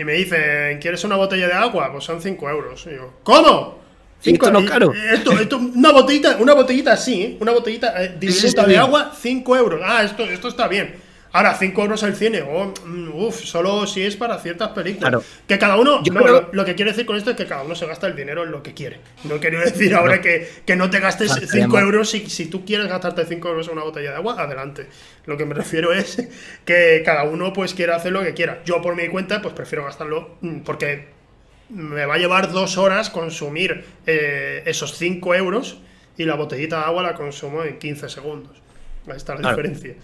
y me dicen, ¿quieres una botella de agua? Pues son 5 euros. Y yo, ¿cómo? Cinco, esto no es caro. Esto, esto, una botellita, una botellita así, ¿eh? Una botellita eh, de agua, 5 euros. Ah, esto, esto está bien. Ahora, 5 euros el cine, oh, mm, uff, solo si es para ciertas películas. Que cada uno, lo, que quiero decir con esto es que cada uno se gasta el dinero en lo que quiere. No quiero decir ahora que, no te gastes 5 euros si, si tú quieres gastarte 5 euros en una botella de agua, adelante. Lo que me refiero es que cada uno pues quiera hacer lo que quiera. Yo por mi cuenta pues prefiero gastarlo mm, porque me va a llevar dos horas consumir eh, esos 5 euros y la botellita de agua la consumo en 15 segundos. Ahí está la diferencia.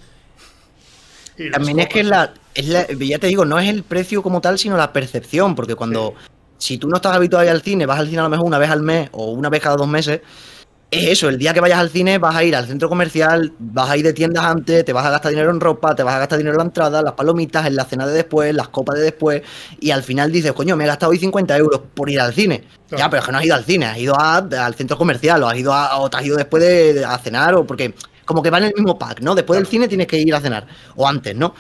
También es que la, ya te digo, no es el precio como tal, sino la percepción, porque cuando, si tú no estás habituado a ir al cine, vas al cine a lo mejor una vez al mes o una vez cada dos meses, es eso, el día que vayas al cine vas a ir al centro comercial, vas a ir de tiendas antes, te vas a gastar dinero en ropa, te vas a gastar dinero en la entrada, las palomitas, en la cena de después, las copas de después, y al final dices, coño, me he gastado hoy 50 euros por ir al cine. Ya, pero es que no has ido al cine, has ido al centro comercial, o has ido a, o te has ido después de, a cenar, o porque como que va en el mismo pack, ¿no? Después del cine tienes que ir a cenar, o antes, ¿no?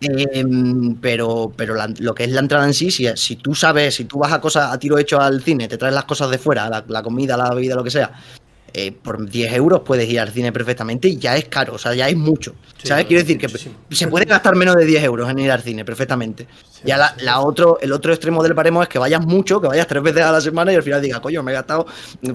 Em, pero pero lo que es la entrada en sí, si, si, tú sabes, si tú vas a cosas a tiro hecho al cine, te traes las cosas de fuera, la, la comida, la bebida, lo que sea, eh, por 10 euros puedes ir al cine perfectamente y ya es caro, o sea, ya es mucho. ¿Sabes? Quiero decir que se puede gastar menos de 10 euros en ir al cine perfectamente. ya la, otro, el otro extremo del paremo es que vayas mucho, que vayas tres veces a la semana y al final digas, coño, me he gastado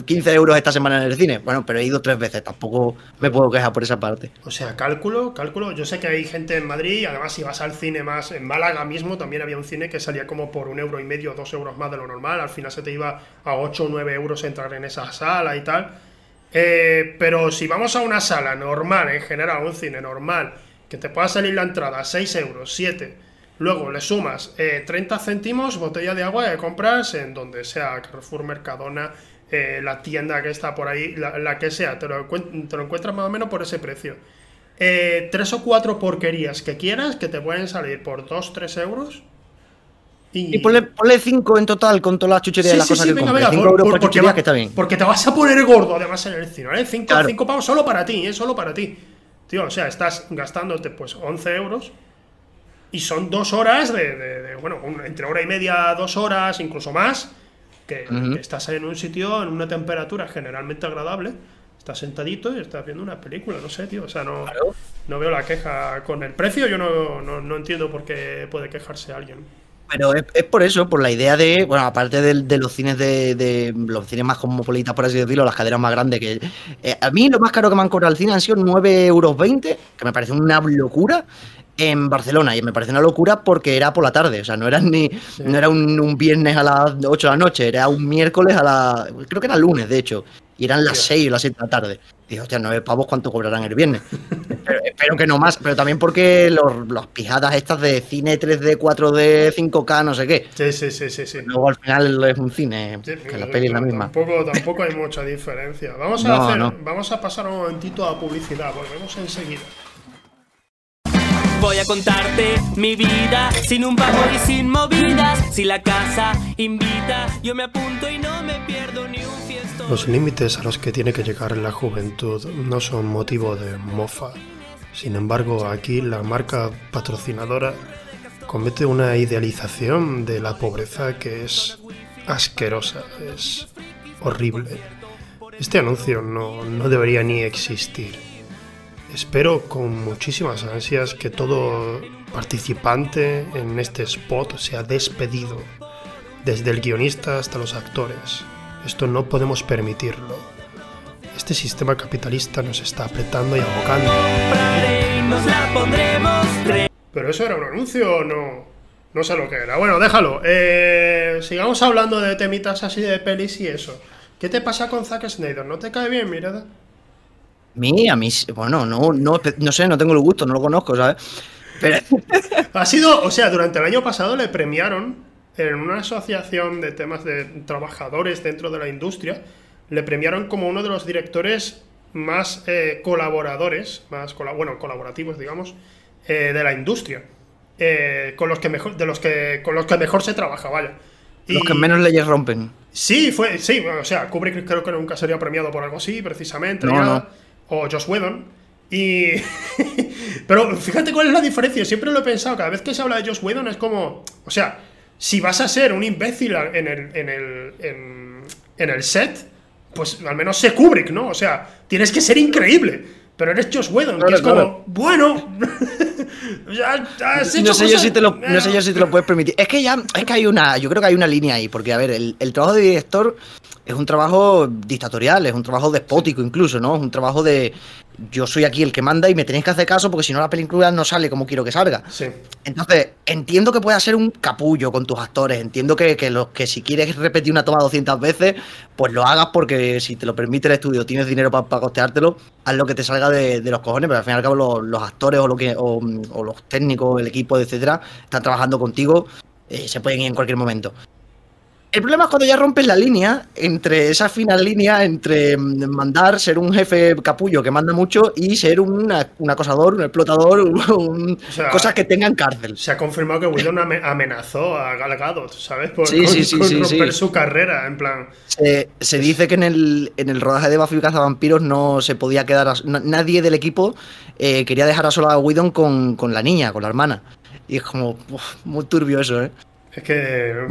15 euros esta semana en el cine. Bueno, pero he ido tres veces, tampoco me puedo quejar por esa parte. O sea, cálculo, cálculo. Yo sé que hay gente en Madrid y además si vas al cine más, en Málaga mismo también había un cine que salía como por un euro y medio, dos euros más de lo normal. Al final se te iba a 8 o 9 euros entrar en esa sala y tal. Eh, pero si vamos a una sala normal, en general, un cine normal, que te pueda salir la entrada 6 euros, 7, luego le sumas 30 eh, céntimos, botella de agua que compras en donde sea, Carrefour, Mercadona, eh, la tienda que está por ahí, la, que sea, te lo, te lo, encuentras más o menos por ese precio. tres o cuatro porquerías que quieras que te pueden salir por 2-3 euros y, ponle 5 en total con todas las chucherías y las cosas que venga, venga, 5 euros por, chuchería, que está bien. Porque te vas a poner gordo además en el cine, ¿eh? 5 pavos solo para ti, ¿eh? Solo para ti. Tío, o sea, estás gastándote pues 11 euros y son dos horas de, bueno, entre hora y media, dos horas, incluso más, que, estás en un sitio en una temperatura generalmente agradable, estás sentadito y estás viendo una película, no sé, tío, o sea, no, no veo la queja con el precio, yo no, no, no entiendo por qué puede quejarse alguien. Pero es, por eso, por la idea de, bueno, aparte de, los cines de, los cines más cosmopolitas, por así decirlo, las caderas más grandes, que eh, a mí lo más caro que me han cobrado al cine han sido 9,20 euros, que me parece una locura en Barcelona. Y me parece una locura porque era por la tarde, o sea, no era ni no era un, viernes a las 8 de la noche, era un miércoles a la creo que era lunes, de hecho, y eran las 6 o las 7 de la tarde. Y hostia, nueve pavos, ¿cuánto cobrarán el viernes? espero que no más, pero también porque los, los pijadas estas de cine 3D, 4D, 5K, no sé qué. Sí, sí, sí, sí. sí. Luego al final es un cine, que la peli es la misma. Tampoco, tampoco hay mucha diferencia. Vamos a, hacer, vamos a pasar un momentito a publicidad, volvemos enseguida. Voy a contarte mi vida sin un pago y sin movidas. Si la casa invita, yo me apunto y no me pierdo ni. Los límites a los que tiene que llegar la juventud no son motivo de mofa. Sin embargo, aquí la marca patrocinadora comete una idealización de la pobreza que es asquerosa, es horrible. Este anuncio no, no debería ni existir. Espero con muchísimas ansias que todo participante en este spot sea despedido, desde el guionista hasta los actores. Esto no podemos permitirlo. Este sistema capitalista nos está apretando y abocando. ¿Pero eso era un anuncio o no? No sé lo que era. Bueno, déjalo. Eh, sigamos hablando de temitas así de pelis y eso. ¿Qué te pasa con Zack Snyder? ¿No te cae bien, mirada? mí, a mí, bueno, no, no, no sé, no tengo el gusto, no lo conozco, ¿sabes? Pero... ha sido, o sea, durante el año pasado le premiaron en una asociación de temas de trabajadores dentro de la industria, le premiaron como uno de los directores más eh, colaboradores, más bueno, colaborativos, digamos, eh, de la industria. Eh, con los que mejor, de los que, con los que mejor se trabaja, vaya. los que menos leyes rompen. Sí, fue, sí, o sea, Kubrick creo que nunca sería premiado por algo así, precisamente. No, O Josh Whedon. Y. Pero fíjate cuál es la diferencia. Siempre lo he pensado. Cada vez que se habla de Josh Whedon es como. O sea, si vas a ser un imbécil en el, en el, en, el set, pues al menos sé Kubrick, ¿no? O sea, tienes que ser increíble. Pero eres Josh Whedon, que es como, bueno. no, sé yo si te lo, no sé yo si te lo puedes permitir. Es que ya, es que hay una, yo creo que hay una línea ahí, porque a ver, el, el trabajo de director es un trabajo dictatorial, es un trabajo despótico incluso, ¿no? Es un trabajo de yo soy aquí el que manda y me tenéis que hacer caso porque si no la película no sale como quiero que salga. Sí. Entonces, entiendo que pueda ser un capullo con tus actores, entiendo que, que, que si quieres repetir una toma 200 veces, pues lo hagas porque si te lo permite el estudio, tienes dinero para costeártelo, haz lo que te salga de, los cojones, pero al fin y al cabo los, actores o, lo que, o, los técnicos, el equipo, etcétera, están trabajando contigo, eh, se pueden ir en cualquier momento. El problema es cuando ya rompes la línea entre esa fina línea entre mm, mandar, ser un jefe capullo que manda mucho y ser un acosador, un explotador, cosas que tengan cárcel. Se ha confirmado que Whedon amenazó a Gal Gadot, ¿sabes? Por romper su carrera, en plan. Se, dice que en el, en el rodaje de Buffy Vampiros no se podía quedar. nadie del equipo eh, quería dejar a sola a Whedon con, con la niña, con la hermana. Y es como muy turbio eso, ¿eh? Es que.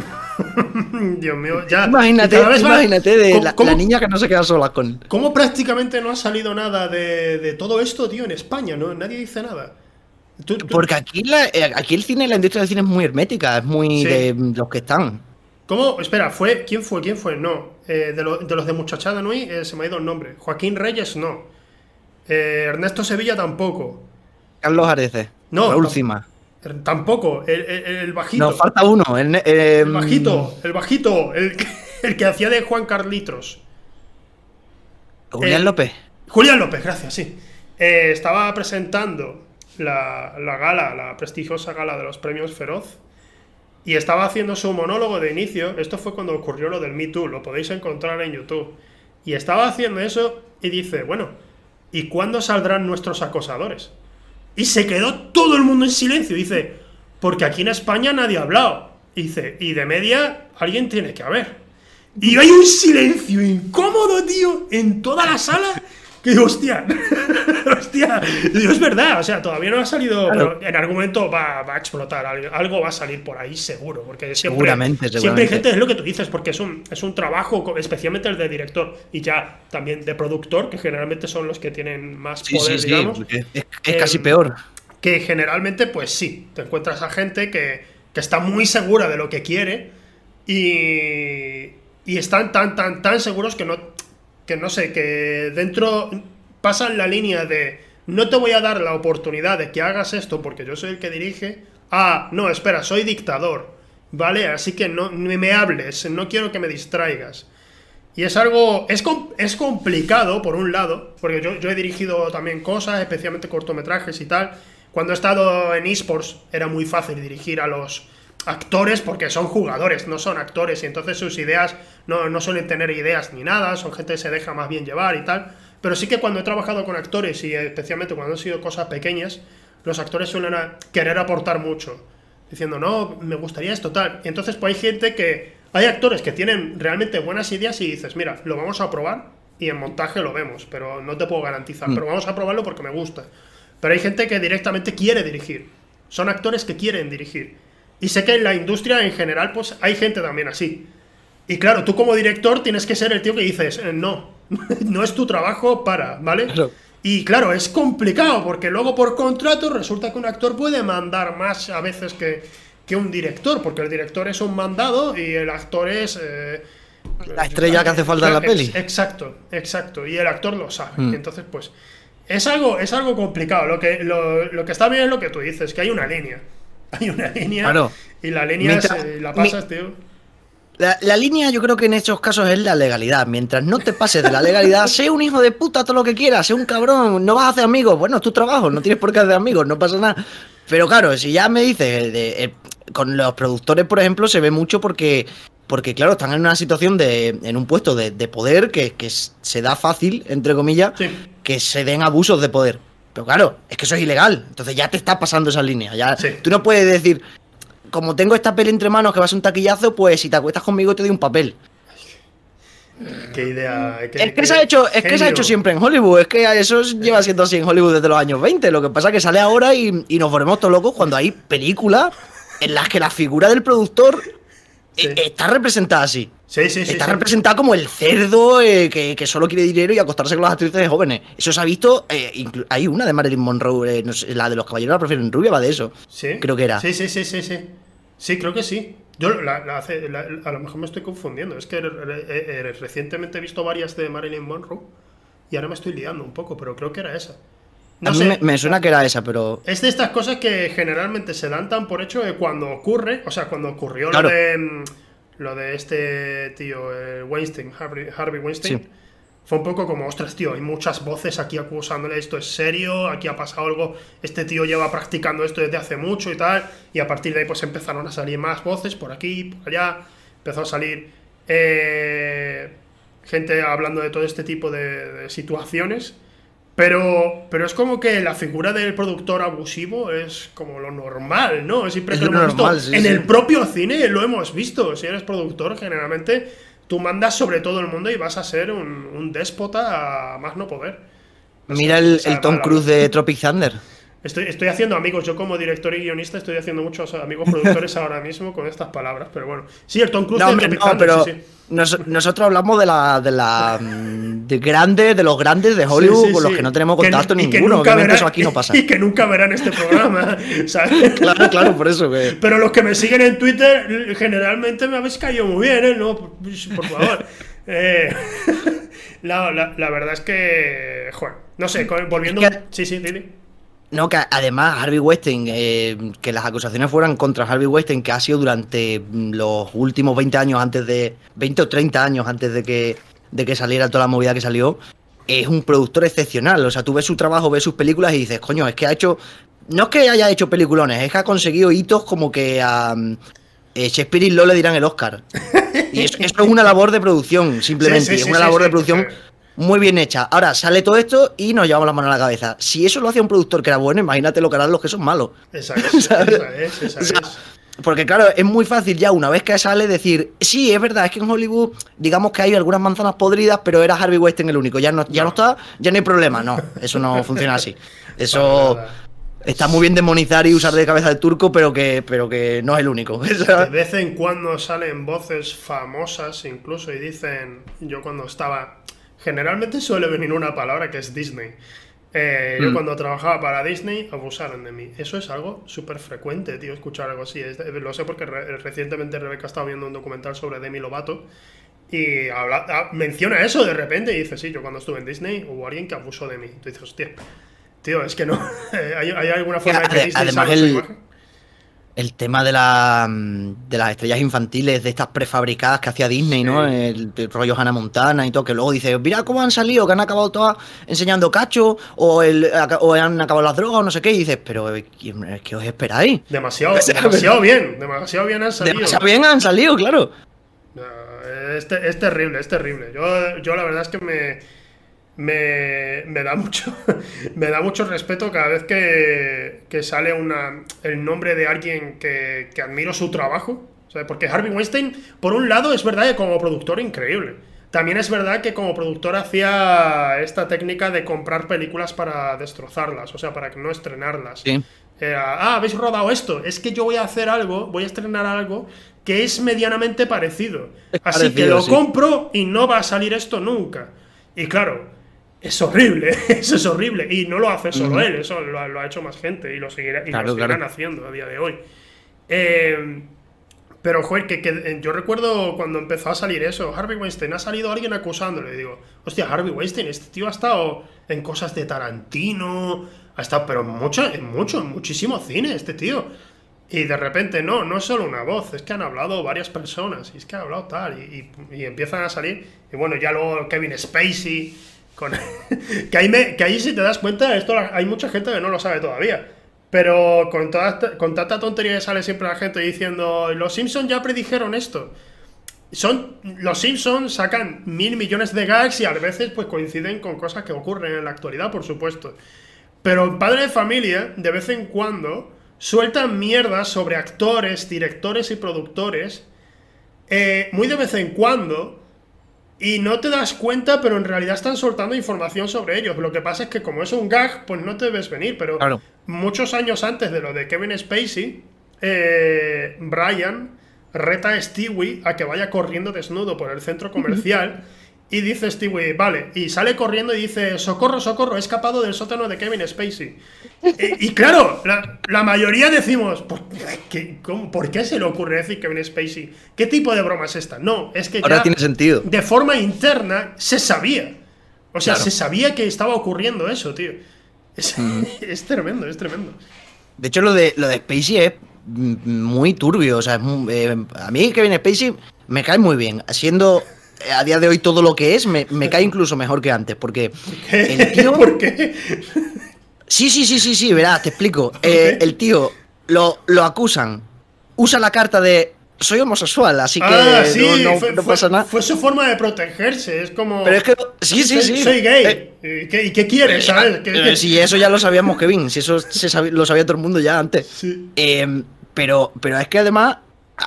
Dios mío, ya. Imagínate, imagínate de la, niña que no se queda sola con. ¿Cómo prácticamente no ha salido nada de, todo esto, tío, en España? ¿no? Nadie dice nada. Porque aquí, eh, aquí el cine, la industria del cine es muy hermética, es muy de los que están. ¿Cómo? Espera, ¿fue? ¿Quién fue? ¿Quién fue? No. Eh, de, los de Muchachada Nui eh, se me ha ido el nombre. Joaquín Reyes, no. Ernesto Sevilla tampoco. Carlos Areces. No. La última. Tampoco, el, bajito. No, falta uno. El, bajito, el bajito, el, que hacía de Juan Carlitos. Julián eh, López. Julián López, gracias, sí. Eh, estaba presentando la, gala, la prestigiosa gala de los premios Feroz. Y estaba haciendo su monólogo de inicio. Esto fue cuando ocurrió lo del Me Too, lo podéis encontrar en YouTube. Y estaba haciendo eso y dice, bueno, ¿y cuándo saldrán nuestros acosadores? Y se quedó todo el mundo en silencio. Dice, porque aquí en España nadie ha hablado. Dice, y de media alguien tiene que haber. Y hay un silencio incómodo, tío, en toda la sala. Que hostia, hostia, es verdad, o sea, todavía no ha salido, pero en algún momento va, a explotar, algo va a salir por ahí seguro, porque siempre, seguramente, siempre hay gente, es lo que tú dices, porque es un, es un trabajo, especialmente el de director y ya también de productor, que generalmente son los que tienen más poder, digamos. es, casi em, peor. Que generalmente, pues sí, te encuentras a gente que, que está muy segura de lo que quiere y, y están tan, tan, tan seguros que no que no sé, que dentro pasan la línea de no te voy a dar la oportunidad de que hagas esto porque yo soy el que dirige, ah, no, espera, soy dictador, ¿vale? Así que no me hables, no quiero que me distraigas. Y es algo, es, es complicado por un lado, porque yo, yo he dirigido también cosas, especialmente cortometrajes y tal. Cuando he estado en esports era muy fácil dirigir a los, actores porque son jugadores, no son actores, y entonces sus ideas no, no, suelen tener ideas ni nada, son gente que se deja más bien llevar y tal. Pero sí que cuando he trabajado con actores, y especialmente cuando han sido cosas pequeñas, los actores suelen querer aportar mucho, diciendo, no, me gustaría esto, tal. Y entonces pues hay gente que, hay actores que tienen realmente buenas ideas y dices, mira, lo vamos a probar y en montaje lo vemos, pero no te puedo garantizar, mm. pero vamos a probarlo porque me gusta. Pero hay gente que directamente quiere dirigir, son actores que quieren dirigir. Y sé que en la industria en general, pues hay gente también así. Y claro, tú como director tienes que ser el tío que dices, eh, no, no es tu trabajo para, ¿vale? Y claro, es complicado porque luego por contrato resulta que un actor puede mandar más a veces que, que un director, porque el director es un mandado y el actor es... Eh, la estrella que hace falta en la peli. Exacto, exacto. Y el actor lo sabe. Mm. Entonces, pues Es algo, es algo complicado. Lo que, lo, lo que está bien es lo que tú dices, que hay una línea. Hay una línea. Claro. Y la línea Mientras- se- la mi- pasas, tío. La, la línea yo creo que en estos casos es la legalidad. Mientras no te pases de la legalidad, sé un hijo de puta todo lo que quieras, sé un cabrón, no vas a hacer amigos. Bueno, es tu trabajo, no tienes por qué hacer amigos, no pasa nada. Pero claro, si ya me dices, de- con los productores, por ejemplo, se ve mucho porque, porque claro, están en una situación de, en un puesto de, de poder que, que se da fácil, entre comillas, Sí. que se den abusos de poder. Pero claro, es que eso es ilegal. Entonces ya te está pasando esa línea. Ya, Sí. Tú no puedes decir, como tengo esta peli entre manos que va a ser un taquillazo, pues si te acuestas conmigo te doy un papel. Qué idea. qué- Es que qué se ha hecho, es que se ha hecho siempre en Hollywood. Es que eso lleva siendo así en Hollywood desde los años 20. Lo que pasa es que sale ahora y, y nos volvemos todos locos cuando hay películas en las que la figura del productor Sí. eh, está representada así. Sí, sí, sí. está sí. representada como el cerdo eh, que, que solo quiere dinero y acostarse con las actrices jóvenes. Eso se ha visto. eh, hay una de Marilyn Monroe, eh, no sé, la de los caballeros la prefieren rubia, va de eso. Sí. Creo que era. Sí, sí, sí, sí, sí. Sí, creo que sí. Yo la, la hace- la- a lo mejor me estoy confundiendo. Es que re- re- eh, recientemente he visto varias de Marilyn Monroe y ahora me estoy liando un poco, pero creo que era esa. No a mí sé. me, me suena que era esa, pero. Es de estas cosas que generalmente se dan tan por hecho que cuando ocurre, o sea, cuando ocurrió Claro. lo de mm, lo de este tío eh, Weinstein, Harvey, Harvey Weinstein, Sí. fue un poco como, ostras, tío, hay muchas voces aquí acusándole esto es serio, aquí ha pasado algo, este tío lleva practicando esto desde hace mucho y tal, y a partir de ahí pues empezaron a salir más voces por aquí, por allá, empezó a salir eh, gente hablando de todo este tipo de, de situaciones. Pero, pero es como que la figura del productor abusivo es como lo normal, ¿no? Siempre Es que lo hemos normal, visto. sí, en sí. el propio cine lo hemos visto. Si eres productor, generalmente tú mandas sobre todo el mundo y vas a ser un, un déspota a más no poder. Mira el, o sea, el Tom Cruise de Tropic Thunder. Estoy, estoy haciendo amigos, yo como director y guionista estoy haciendo muchos amigos productores ahora mismo con estas palabras, pero bueno. Sí, el Tom Cruise No, hombre, no, pero sí, sí. nos- nosotros hablamos de la de la mm, de grandes, de los grandes de Hollywood Sí, con los que no tenemos Que- contacto que ninguno. Obviamente verán- eso aquí no pasa. Y que nunca verán este programa, ¿sabes? Claro, claro, por eso que. Pero los que me siguen en Twitter, generalmente me habéis caído muy bien, ¿eh? No, pues, por favor. Eh, la, la- la verdad es que. Joder, no sé, volviendo. Es que- Sí, sí, Dili. No, que además Harvey Weinstein, eh, que las acusaciones fueran contra Harvey Weinstein, que ha sido durante mm, los últimos 20 años antes de. 20 o 30 años antes de que, de que saliera toda la movida que salió, es un productor excepcional. O sea, tú ves su trabajo, ves sus películas y dices, coño, es que ha hecho. No es que haya hecho peliculones, es que ha conseguido hitos como que a mm, eh, Shakespeare y Law le dirán el Oscar. Y eso, eso es una labor de producción, simplemente. Sí, sí, es una labor de producción. Muy bien hecha. Ahora sale todo esto y nos llevamos la mano a la cabeza. Si eso lo hacía un productor que era bueno, imagínate lo que harán los que son malos. Esa es, esa es, O sea. Porque claro, es muy fácil ya una vez que sale decir, sí, es verdad, es que en Hollywood digamos que hay algunas manzanas podridas, pero era Harvey Weinstein el único. Ya no, ya no está, ya no hay problema. No, eso no funciona así. Eso está muy bien demonizar y usar de cabeza de turco, pero que, pero que no es el único. De vez en cuando salen voces famosas incluso y dicen, yo cuando estaba, generalmente suele venir una palabra que es Disney. Eh, Yo Mm. cuando trabajaba para Disney abusaron de mí. Eso es algo súper frecuente, tío, escuchar algo así. Es- lo sé porque re- recientemente Rebeca estaba viendo un documental sobre Demi Lovato y habla- ah, menciona eso de repente y dice, sí, yo cuando estuve en Disney hubo alguien que abusó de mí. Tú dices, hostia, tío, es que no. ¿Hay, hay alguna forma de que Disney además su el- imagen? El tema de, la, mm, de las estrellas infantiles, de estas prefabricadas que hacía Disney, ¿no? El, el rollo Hannah Montana y todo, que luego dice, mira cómo han salido, que han acabado todas enseñando cacho, o, el, o han acabado las drogas, o no sé qué, y dices, pero eh, ¿qué os esperáis? Demasiado, demasiado bien, demasiado bien han salido. Demasiado bien han salido, claro. Es, es terrible, es terrible. Yo, yo la verdad es que me, me, me da mucho me da mucho respeto cada vez que, que sale una, el nombre de alguien que, que admiro su trabajo. Porque Harvey Weinstein, por un lado, es verdad que como productor increíble. También es verdad que como productor hacía esta técnica de comprar películas para destrozarlas, o sea, para no estrenarlas. Sí. Era, ah, habéis rodado esto. Es que yo voy a hacer algo, voy a estrenar algo que es medianamente parecido. Así que lo sí. compro y no va a salir esto nunca. Y claro, es horrible, eso es horrible. Y no lo hace solo él, eso lo, ha- lo ha hecho más gente y lo, seguirá, y Claro, lo seguirán claro. haciendo a día de hoy. Eh, Pero, joder, que, que, eh, yo recuerdo cuando empezó a salir eso, Harvey Weinstein, ha salido alguien acusándole. Y digo, hostia, Harvey Weinstein, este tío ha estado en cosas de Tarantino, ha estado, pero mucho, en mucho, en muchísimo cine, este tío. Y de repente, no, no es solo una voz, es que han hablado varias personas, y es que han hablado tal, y, y- y empiezan a salir. Y bueno, ya luego Kevin Spacey, que, ahí si te das cuenta, esto hay mucha gente que no lo sabe todavía. Pero con tanta tontería que sale siempre la gente diciendo, los Simpsons ya predijeron esto. Son, los Simpsons sacan mil millones de gags y a veces pues coinciden con cosas que ocurren en la actualidad, por supuesto. Pero en Padre de Familia, de vez en cuando, sueltan mierdas sobre actores, directores y productores, eh, muy de vez en cuando, y no te das cuenta, pero en realidad están soltando información sobre ellos. Lo que pasa es que como es un gag, pues no te ves venir, pero Claro. muchos años antes de lo de Kevin Spacey, eh, Brian reta a Stewie a que vaya corriendo desnudo por el centro comercial. Y dice Stewie, vale, y sale corriendo y dice, socorro, socorro, he escapado del sótano de Kevin Spacey. y, y claro, la, la mayoría decimos, ¿por qué, cómo- por qué se le ocurre decir Kevin Spacey? ¿Qué tipo de broma es esta? No, es que Ahora ya tiene sentido. de forma interna se sabía. O sea, Claro. se sabía que estaba ocurriendo eso, tío. Es, es tremendo, es tremendo. De hecho, lo de, lo de Spacey es mm, muy turbio. O sea, es muy- eh, a mí Kevin Spacey me cae muy bien. Siendo a día de hoy todo lo que es, me, me cae incluso mejor que antes. Porque el tío. ¿Por qué? Sí, sí, sí, sí, sí, verás, te explico. Eh, el tío lo, lo acusan, usa la carta de soy homosexual, así que ah, sí, no, no- fue, no fue- pasa nada. fue su forma de protegerse. Es como. Pero es que sí, sí, soy, sí. Soy gay. Eh, ¿Y, qué, quieres, sabes? ¿Qué- eh, si eso ya lo sabíamos, Kevin, si eso se sabi- lo sabía todo el mundo ya antes. Sí. Eh, pero, pero es que además,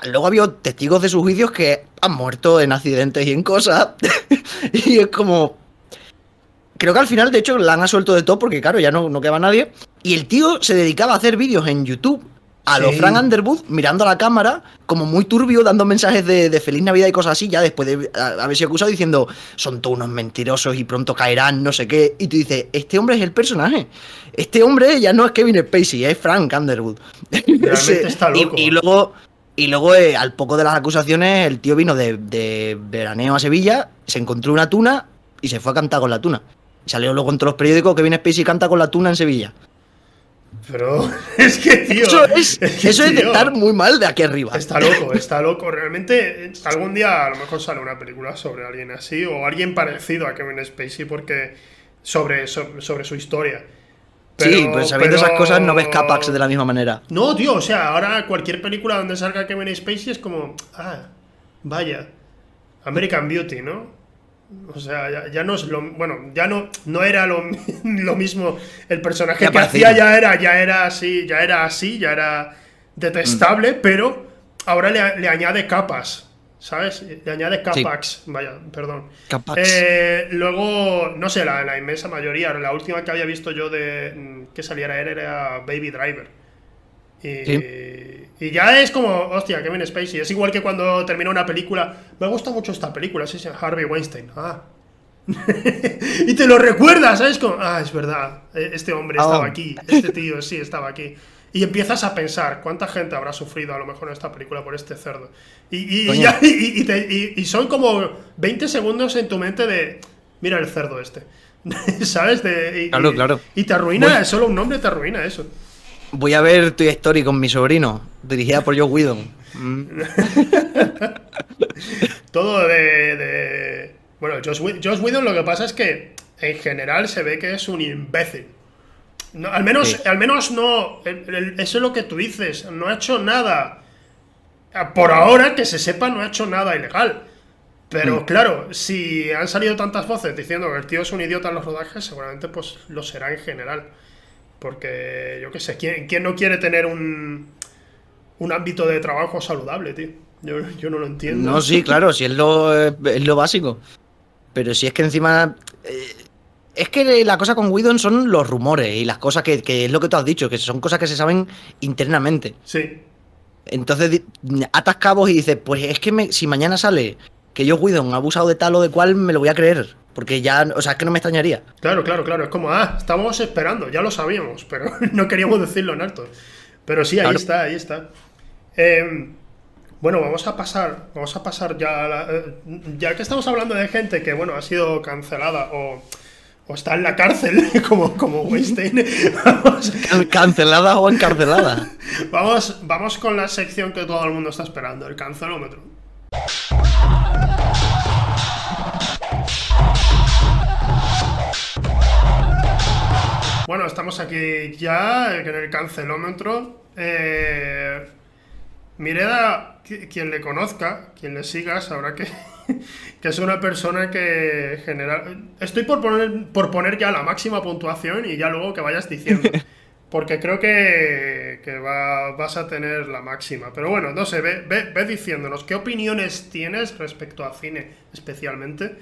luego ha habido testigos de sus juicios que han muerto en accidentes y en cosas. y es como. Creo que al final, de hecho, la han suelto de todo porque, claro, ya no, no queda nadie. Y el tío se dedicaba a hacer vídeos en YouTube a los Sí. Frank Underwood mirando a la cámara, como muy turbio, dando mensajes de, de feliz Navidad y cosas así, ya después de haber sido acusado diciendo son todos unos mentirosos y pronto caerán, no sé qué. Y tú dices, este hombre es el personaje. Este hombre ya no es Kevin Spacey, es Frank Underwood. Ese- está y- loco. Y, luego, y luego eh, al poco de las acusaciones, el tío vino de, de veraneo a Sevilla, se encontró una tuna y se fue a cantar con la tuna. Y salió luego en todos los periódicos que Kevin Spacey canta con la tuna en Sevilla. Pero es que, tío. eso es, que, eso es de estar muy mal de aquí arriba. Está loco, está loco. Realmente, algún día a lo mejor sale una película sobre alguien así o alguien parecido a Kevin Spacey porque sobre, so- sobre su historia. Sí, pues sabiendo pero- esas cosas no ves Capax de la misma manera. No, tío, o sea, ahora cualquier película donde salga Kevin Spacey es como, ah, vaya, American Beauty, ¿no? O sea, ya, ya no es lo, bueno, ya no, no era lo, lo mismo. El personaje que hacía ya era, ya era así, ya era así, ya era detestable, Mm. pero ahora le, le añade capas, ¿sabes? Le añade capax, vaya, perdón. Capax. Eh, luego, no sé, la, la inmensa mayoría, la última que había visto yo de mm, que saliera él era Baby Driver. Y, Sí. y ya es como, hostia, Kevin Spacey. Es igual que cuando termina una película. Me gusta mucho esta película, sí, sí, Harvey Weinstein. Ah. y te lo recuerdas, ¿sabes? Como, ah, es verdad, e- este hombre Ah. estaba aquí, este tío sí estaba aquí. Y empiezas a pensar cuánta gente habrá sufrido a lo mejor en esta película por este cerdo. Y, y- y Coño. ya- y- y te- y- y son como 20 segundos en tu mente de, mira el cerdo este. ¿Sabes? De, y, Claro, y- claro. Y te arruina, Voy- solo un nombre te arruina eso. Voy a ver Toy Story con mi sobrino, dirigida por Joe Whedon. Mm. Todo de. de- bueno, Josh, Josh Whedon lo que pasa es que en general se ve que es un imbécil. No, al, menos, Sí. al menos no. el- el- eso es lo que tú dices. No ha hecho nada. Ah, Por ahora, que se sepa, no ha hecho nada ilegal. Pero Mm. claro, si han salido tantas voces diciendo que el tío es un idiota en los rodajes, seguramente pues lo será en general. Porque, yo qué sé, ¿quién, quién no quiere tener un, un ámbito de trabajo saludable, tío? Yo, yo no lo entiendo. No, sí, claro, si es lo, eh, es lo básico. Pero si es que encima. eh, es que la cosa con Whedon son los rumores y las cosas que, que es lo que tú has dicho, que son cosas que se saben internamente. Sí, Entonces atas cabos y dices, pues es que me- si mañana sale que yo Whedon ha abusado de tal o de cual, me lo voy a creer. Porque ya, o sea, es que no me extrañaría. claro, claro, claro. Es como, ah, estábamos esperando, ya lo sabíamos, pero no queríamos decirlo en alto. Pero sí, ahí Claro. está, ahí está. Eh, Bueno, vamos a pasar, vamos a pasar ya, a la- eh, ya que estamos hablando de gente que, bueno, ha sido cancelada o, o está en la cárcel, como, como Weinstein, vamos, Cancelada o encarcelada. vamos, vamos con la sección que todo el mundo está esperando, el cancelómetro. Bueno, estamos aquí ya en el cancelómetro. Eh, Mireda, qui- quien le conozca, quien le siga, sabrá que, que es una persona que genera... Estoy por poner, por poner ya la máxima puntuación y ya luego que vayas diciendo. Porque creo que, que va- vas a tener la máxima. Pero bueno, no sé, ve, ve- ve diciéndonos qué opiniones tienes respecto a cine especialmente,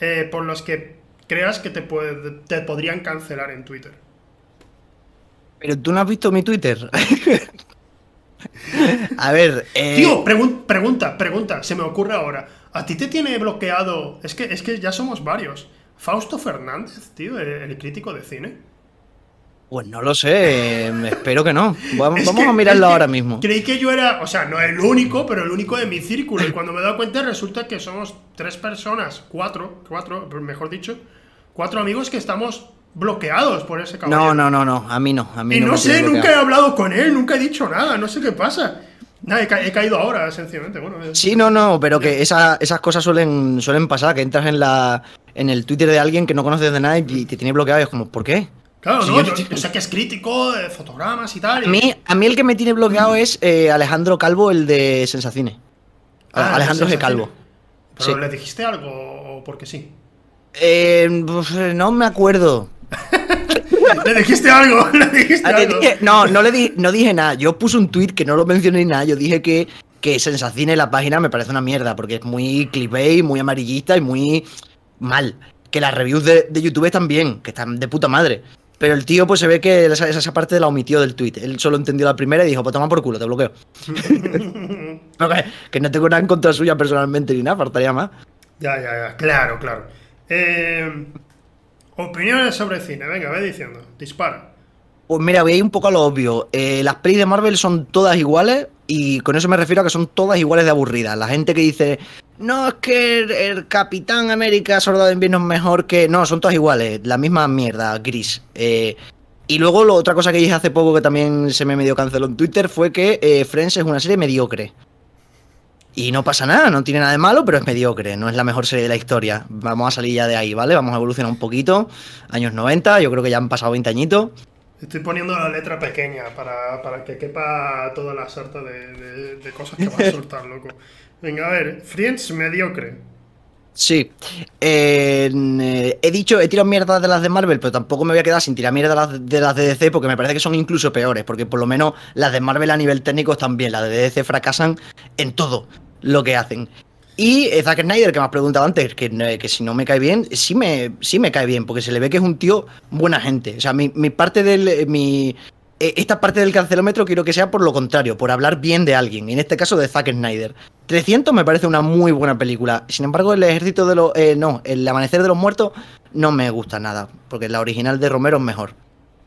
eh, por los que creas que te, puede- te podrían cancelar en Twitter. Pero tú no has visto mi Twitter. A ver, eh, Tío, pregun- pregunta, pregunta, se me ocurre ahora. ¿A ti te tiene bloqueado? Es que, es que ya somos varios. Fausto Fernández, tío, el, crítico de cine. pues no lo sé, eh, espero que no. Vamos, Es vamos que- a mirarlo ahora mismo. Creí que yo era, o sea, no el único, pero el único de mi círculo. Y cuando me he dado cuenta, resulta que somos tres personas, cuatro, cuatro, mejor dicho, cuatro amigos que estamos bloqueados por ese caballero. No, no, no, no, a mí no. A mí Y no, sé, nunca he hablado con él, nunca he dicho nada, no sé qué pasa. Nada, he, ca- he caído ahora, sencillamente. Bueno, eh. Sí, no, no, pero que esa- esas cosas suelen, suelen pasar, que entras en la en el Twitter de alguien que no conoces de nada y te tiene bloqueado y es como, ¿por qué? Claro, no, yo- yo, yo sé que es crítico, de fotogramas y tal. y- A mí, a mí el que me tiene bloqueado es eh, Alejandro Calvo, el de Sensacine. Ah, Alejandro G. Calvo. Pero Sí. le dijiste algo o porque sí. Eh, pues, eh, no me acuerdo. Le dijiste algo, le dijiste Ah, algo. dije- no, no le di- no dije nada. Yo puse un tweet que no lo mencioné ni nada. Yo dije que, que Sensacine, la página, me parece una mierda, porque es muy clickbait, muy amarillista y muy mal. Que las reviews de, de YouTube están bien, que están de puta madre. Pero el tío, pues se ve que esa, esa parte la omitió del tweet. Él solo entendió la primera y dijo, pues toma por culo, te bloqueo. Que, que no tengo nada en contra suya personalmente ni nada, faltaría más. Ya, ya, ya, claro, claro. Eh, opiniones sobre cine, venga, ve diciendo, dispara. Pues mira, voy a ir un poco a lo obvio. Eh, las pelis de Marvel son todas iguales y con eso me refiero a que son todas iguales de aburridas. La gente que dice, no, es que el, Capitán América Soldado de Invierno es mejor que... No, son todas iguales, la misma mierda, gris. Eh, y luego lo, otra cosa que dije hace poco que también se me medio canceló en Twitter fue que eh, Friends es una serie mediocre. Y no pasa nada, no tiene nada de malo, pero es mediocre, no es la mejor serie de la historia. Vamos a salir ya de ahí, ¿vale? Vamos a evolucionar un poquito. Años 90, yo creo que ya han pasado 20 añitos. Estoy poniendo la letra pequeña para, para que quepa toda la sarta de, de- de cosas que va a soltar, loco. Venga, a ver, Friends mediocre. Sí. Eh, eh, he dicho, he tirado mierda de las de Marvel, pero tampoco me voy a quedar sin tirar mierda de las de, las de DC porque me parece que son incluso peores, porque por lo menos las de Marvel a nivel técnico están bien, las de DC fracasan en todo lo que hacen. Y eh, Zack Snyder, que me has preguntado antes, que, eh, que si no me cae bien, sí me, sí me cae bien, porque se le ve que es un tío buena gente. O sea, mi, mi parte del. eh, Mi, esta parte del cancelómetro quiero que sea por lo contrario, por hablar bien de alguien, y en este caso de Zack Snyder. 300 me parece una muy buena película. Sin embargo, el ejército de los. eh, no, el amanecer de los muertos no me gusta nada, porque la original de Romero es mejor.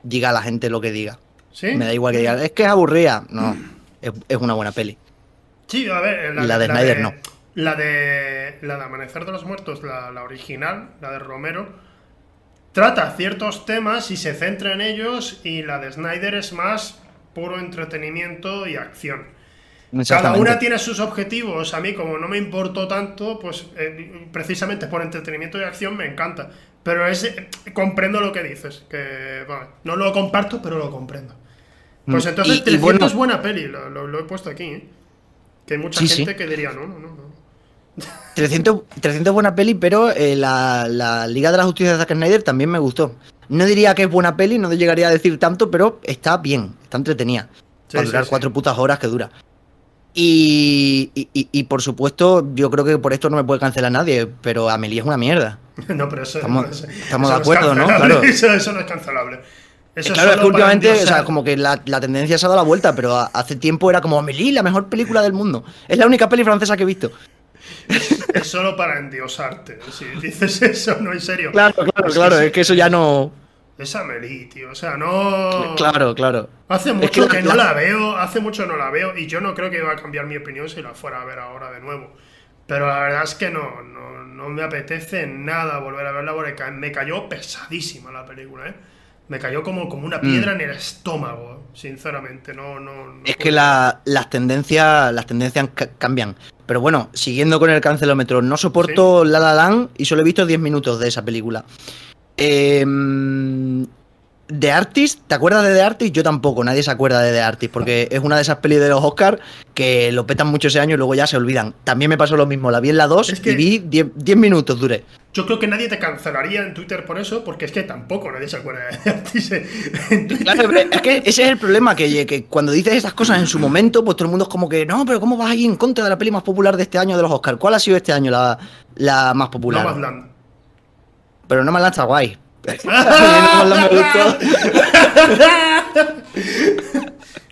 Diga a la gente lo que diga. ¿Sí? Me da igual que diga, es que es aburrida. No, es, es una buena peli. Sí, a ver, Y la de Snyder no. La de, la de Amanecer de los Muertos, la, la original, la de Romero, trata ciertos temas y se centra en ellos, y la de Snyder es más puro entretenimiento y acción. Cada una tiene sus objetivos. A mí, como no me importó tanto, pues eh, precisamente por entretenimiento y acción me encanta. Pero es, eh, comprendo lo que dices. Que no lo comparto, pero lo comprendo. Pues Mm, entonces, y- y 300 bueno- es buena peli. Lo, lo- lo he puesto aquí. ¿eh? Que hay mucha Sí, gente sí. que diría, no, no, no. no. 300, 300 buena peli, pero eh, la, la Liga de la Justicia de Zack Snyder también me gustó. No diría que es buena peli, no llegaría a decir tanto, pero está bien, está entretenida. Sí, para durar cuatro putas horas que dura. Y, y, y- y, por supuesto, yo creo que por esto no me puede cancelar nadie, pero Amelie es una mierda. No, pero eso, Estamos- eso- estamos eso de acuerdo, ¿no? Claro. Eso, eso no es cancelable. Eso claro, es que últimamente, o sea, como que la, la tendencia se ha dado la vuelta, pero a- hace tiempo era como Amelie, la mejor película del mundo. Es la única peli francesa que he visto. Es solo para endiosarte. Si dices eso, no en serio. Claro, claro, claro, es que eso ya no. es Amelie, tío. O sea, no. Claro, claro. Hace mucho que que, la- no la- la veo, hace mucho no la veo y yo no creo que iba a cambiar mi opinión si la fuera a ver ahora de nuevo. Pero la verdad es que no, no, no me apetece nada volver a verla porque me cayó pesadísima la película, ¿eh? Me cayó como, como una piedra en el estómago, sinceramente. No, no, no Mm. Es puedo- que la- las tendencias las tendencias ca- cambian. Pero bueno, siguiendo con el cancelómetro, no soporto La La Land y solo he visto 10 minutos de esa película. Eh, The Artist, ¿te acuerdas de The Artist? Yo tampoco, nadie se acuerda de The Artist, porque es una de esas pelis de los Oscars que lo petan mucho ese año y luego ya se olvidan. También me pasó lo mismo, la vi en la 2 Es que- y vi 10, 10 minutos duré. Yo creo que nadie te cancelaría en Twitter por eso, porque es que tampoco nadie se acuerda de Artis en- en Twitter. Claro, es que ese es el problema, que, que cuando dices esas cosas en su momento, pues todo el mundo es como que, no, pero ¿cómo vas ahí en contra de la peli más popular de este año de los Oscars? ¿Cuál ha sido este año la, la más popular? Nomadland. Pero no me la está guay.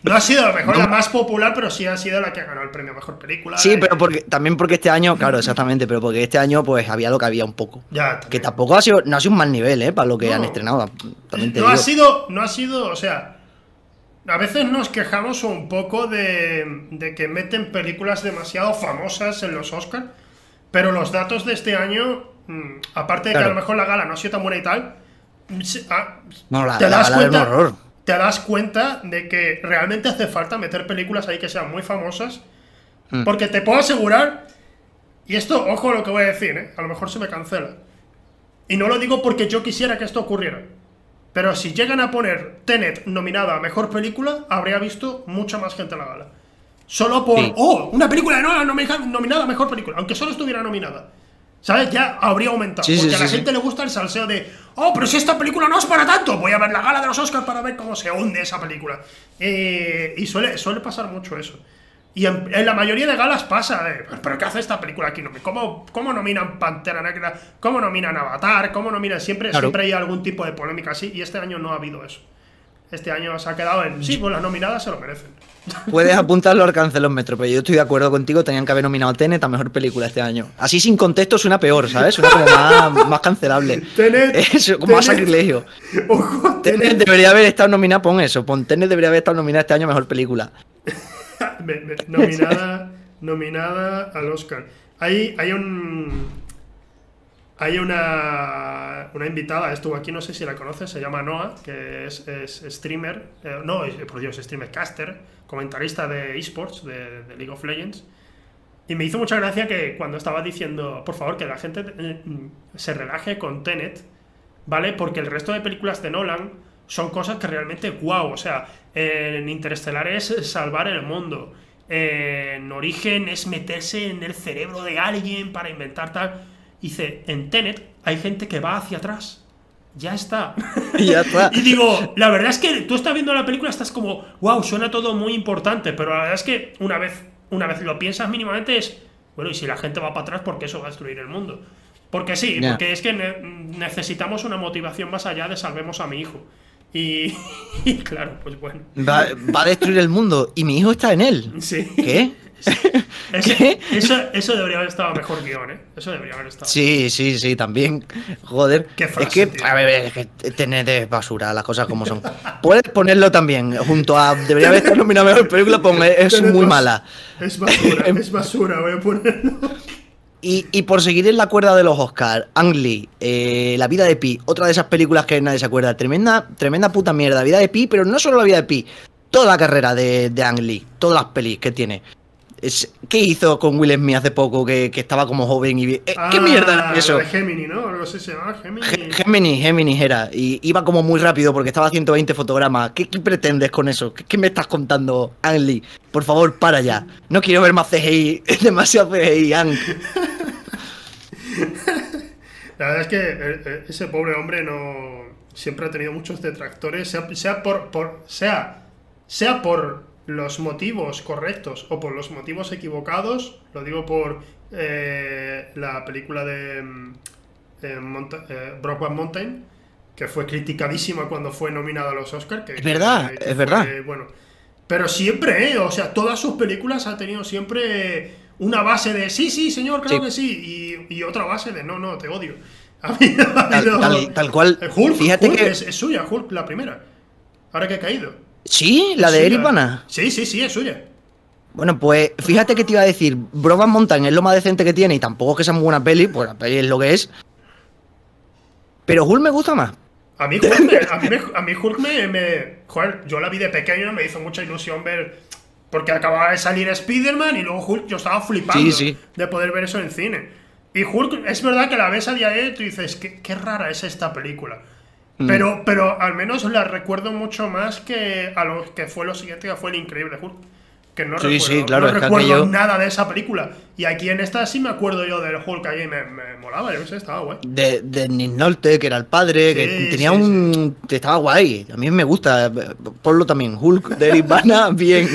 No ha sido a lo mejor la más popular, pero sí ha sido la que ha ganado el premio mejor película. Sí, Eh, pero porque, también porque este año, claro, exactamente, pero porque este año pues había lo que había un poco. Ya, Que tampoco ha sido, no ha sido un mal nivel, ¿eh? Para lo que No. han estrenado. También te no digo. ha sido, no ha sido, o sea, a veces nos quejamos un poco de, de que meten películas demasiado famosas en los Oscars, pero los datos de este año, mm, aparte de que a lo mejor la gala no ha sido tan buena y tal, ah, No, la, te la das gala era un cuenta, horror. te das cuenta de que realmente hace falta meter películas ahí que sean muy famosas, Mm. porque te puedo asegurar, y esto, ojo lo que voy a decir, ¿eh? a lo mejor se me cancela, y no lo digo porque yo quisiera que esto ocurriera. Pero si llegan a poner Tenet nominada a mejor película, habría visto mucha más gente en la gala. Solo por. Sí. ¡Oh! Una película de Nolan nomi- nominada a mejor película. Aunque solo estuviera nominada. ¿Sabes? Ya habría aumentado. Sí, sí, porque a la sí, sí. gente le gusta el salseo de. ¡Oh, pero si esta película no es para tanto! Voy a ver la gala de los Oscars para ver cómo se hunde esa película. Eh, y suele, suele pasar mucho eso. Y en, en la mayoría de galas pasa, ¿pero qué hace esta película aquí? ¿Cómo, cómo nominan Pantera Negra? ¿Cómo nominan Avatar? ¿Cómo nominan? Siempre, Claro. siempre hay algún tipo de polémica así, y este año no ha habido eso. Este año se ha quedado en, sí, pues las nominadas se lo merecen. Puedes apuntarlo al cancelómetro, pero yo estoy de acuerdo contigo, tenían que haber nominado a Tenet a mejor película este año. Así sin contexto suena peor, ¿sabes? Suena como más, más cancelable. Tenet, Eso, como más sacrilegio. Ojo, Tenet Tenet. debería haber estado nominada, pon eso, pon Tenet debería haber estado nominada este año a mejor película. Me- me- nominada, nominada al Oscar. Hay, hay un. Hay una, una invitada, estuvo aquí, no sé si la conoces, se llama Noah, que es, streamer, eh, no, por Dios, streamer caster, comentarista de esports, de, de League of Legends. Y me hizo mucha gracia que cuando estaba diciendo, por favor, que la gente eh, mm, se relaje con Tenet, ¿vale? Porque el resto de películas de Nolan son cosas que realmente, wow, o sea, en Interestelar es salvar el mundo, en Origen es meterse en el cerebro de alguien para inventar tal. Dice, en Tenet hay gente que va hacia atrás. Ya está. Y ya está. Y digo, la verdad es que tú estás viendo la película, estás como, wow, suena todo muy importante, pero la verdad es que una vez, una vez lo piensas mínimamente es, bueno, y si la gente va para atrás, ¿por qué eso va a destruir el mundo? Porque sí, porque es que ne- necesitamos una motivación más allá de salvemos a mi hijo. Y, y claro, pues bueno. Va, va a destruir el mundo y mi hijo está en él. Sí. ¿Qué? Eso, eso debería haber estado mejor guion, ¿eh? Eso debería haber estado. Sí, sí, sí, también. Joder. Qué frase, es que, tío. a ver, es que es basura, las cosas como son. Puedes ponerlo también, junto a. Debería haber estado nominado a mejor película, pues es muy bas- mala. Es basura, es basura, voy a ponerlo. Y, y por seguir en la cuerda de los Oscars, Ang Lee, eh, La vida de Pi, otra de esas películas que nadie se acuerda. Tremenda, tremenda puta mierda. La vida de Pi, pero no solo la vida de Pi, toda la carrera de, de Ang Lee, todas las pelis que tiene. Es- ¿Qué hizo con Will Smith hace poco que, que estaba como joven y. eh, ¿Qué Ah, mierda era eso? de Gemini, ¿no? Algo así se llama, Gemini. Ge- Géminis, Géminis era. Y iba como muy rápido porque estaba a 120 fotogramas. ¿Qué, qué pretendes con eso? ¿Qué, qué me estás contando, Ang Lee? Por favor, para ya. No quiero ver más CGI. Es demasiado CGI, Ang. La verdad es que eh, eh, ese pobre hombre no siempre ha tenido muchos detractores, sea, sea por, por sea sea por los motivos correctos o por los motivos equivocados. Lo digo por eh, la película de eh, Monta- eh, Mountain, que fue criticadísima cuando fue nominada a los Oscars. Que, Es verdad, que- que es verdad. bueno, pero siempre, ¿eh? O sea, todas sus películas ha tenido siempre una base de sí, sí, señor, claro Sí. que sí, y, y otra base de no, no, te odio. Tal, habido- tal- tal cual. Hulk, Fíjate Hulk que. es, es suya, Hulk, la primera. Ahora que ha caído. Sí, la de. Eric Bana. Sí, sí, sí, es suya. Bueno, pues fíjate que te iba a decir, Broban Mountain es lo más decente que tiene y tampoco es que sea muy buena peli, pues la peli es lo que es. Pero Hulk me gusta más. A mí Hulk, me, a mí, me- a mí Hulk me, me- Joder, yo la vi de pequeño, me hizo mucha ilusión ver. Porque acababa de salir Spider-Man y luego Hulk, yo estaba flipando Sí, sí. de poder ver eso en cine. Y Hulk, es verdad que la ves a día de hoy y tú dices, qué, qué rara es esta película. Mm. Pero, pero al menos la recuerdo mucho más que a lo que fue lo siguiente, que fue el increíble Hulk. Que no Sí, recuerdo, sí, claro, no es que recuerdo aquello- nada de esa película. Y aquí en esta sí me acuerdo yo del Hulk ahí me, me molaba, yo qué sé, estaba guay. De, de Nick Nolte, que era el padre, que tenía un. que estaba guay. A mí me gusta. Ponlo también. Hulk de Eric Bana, bien.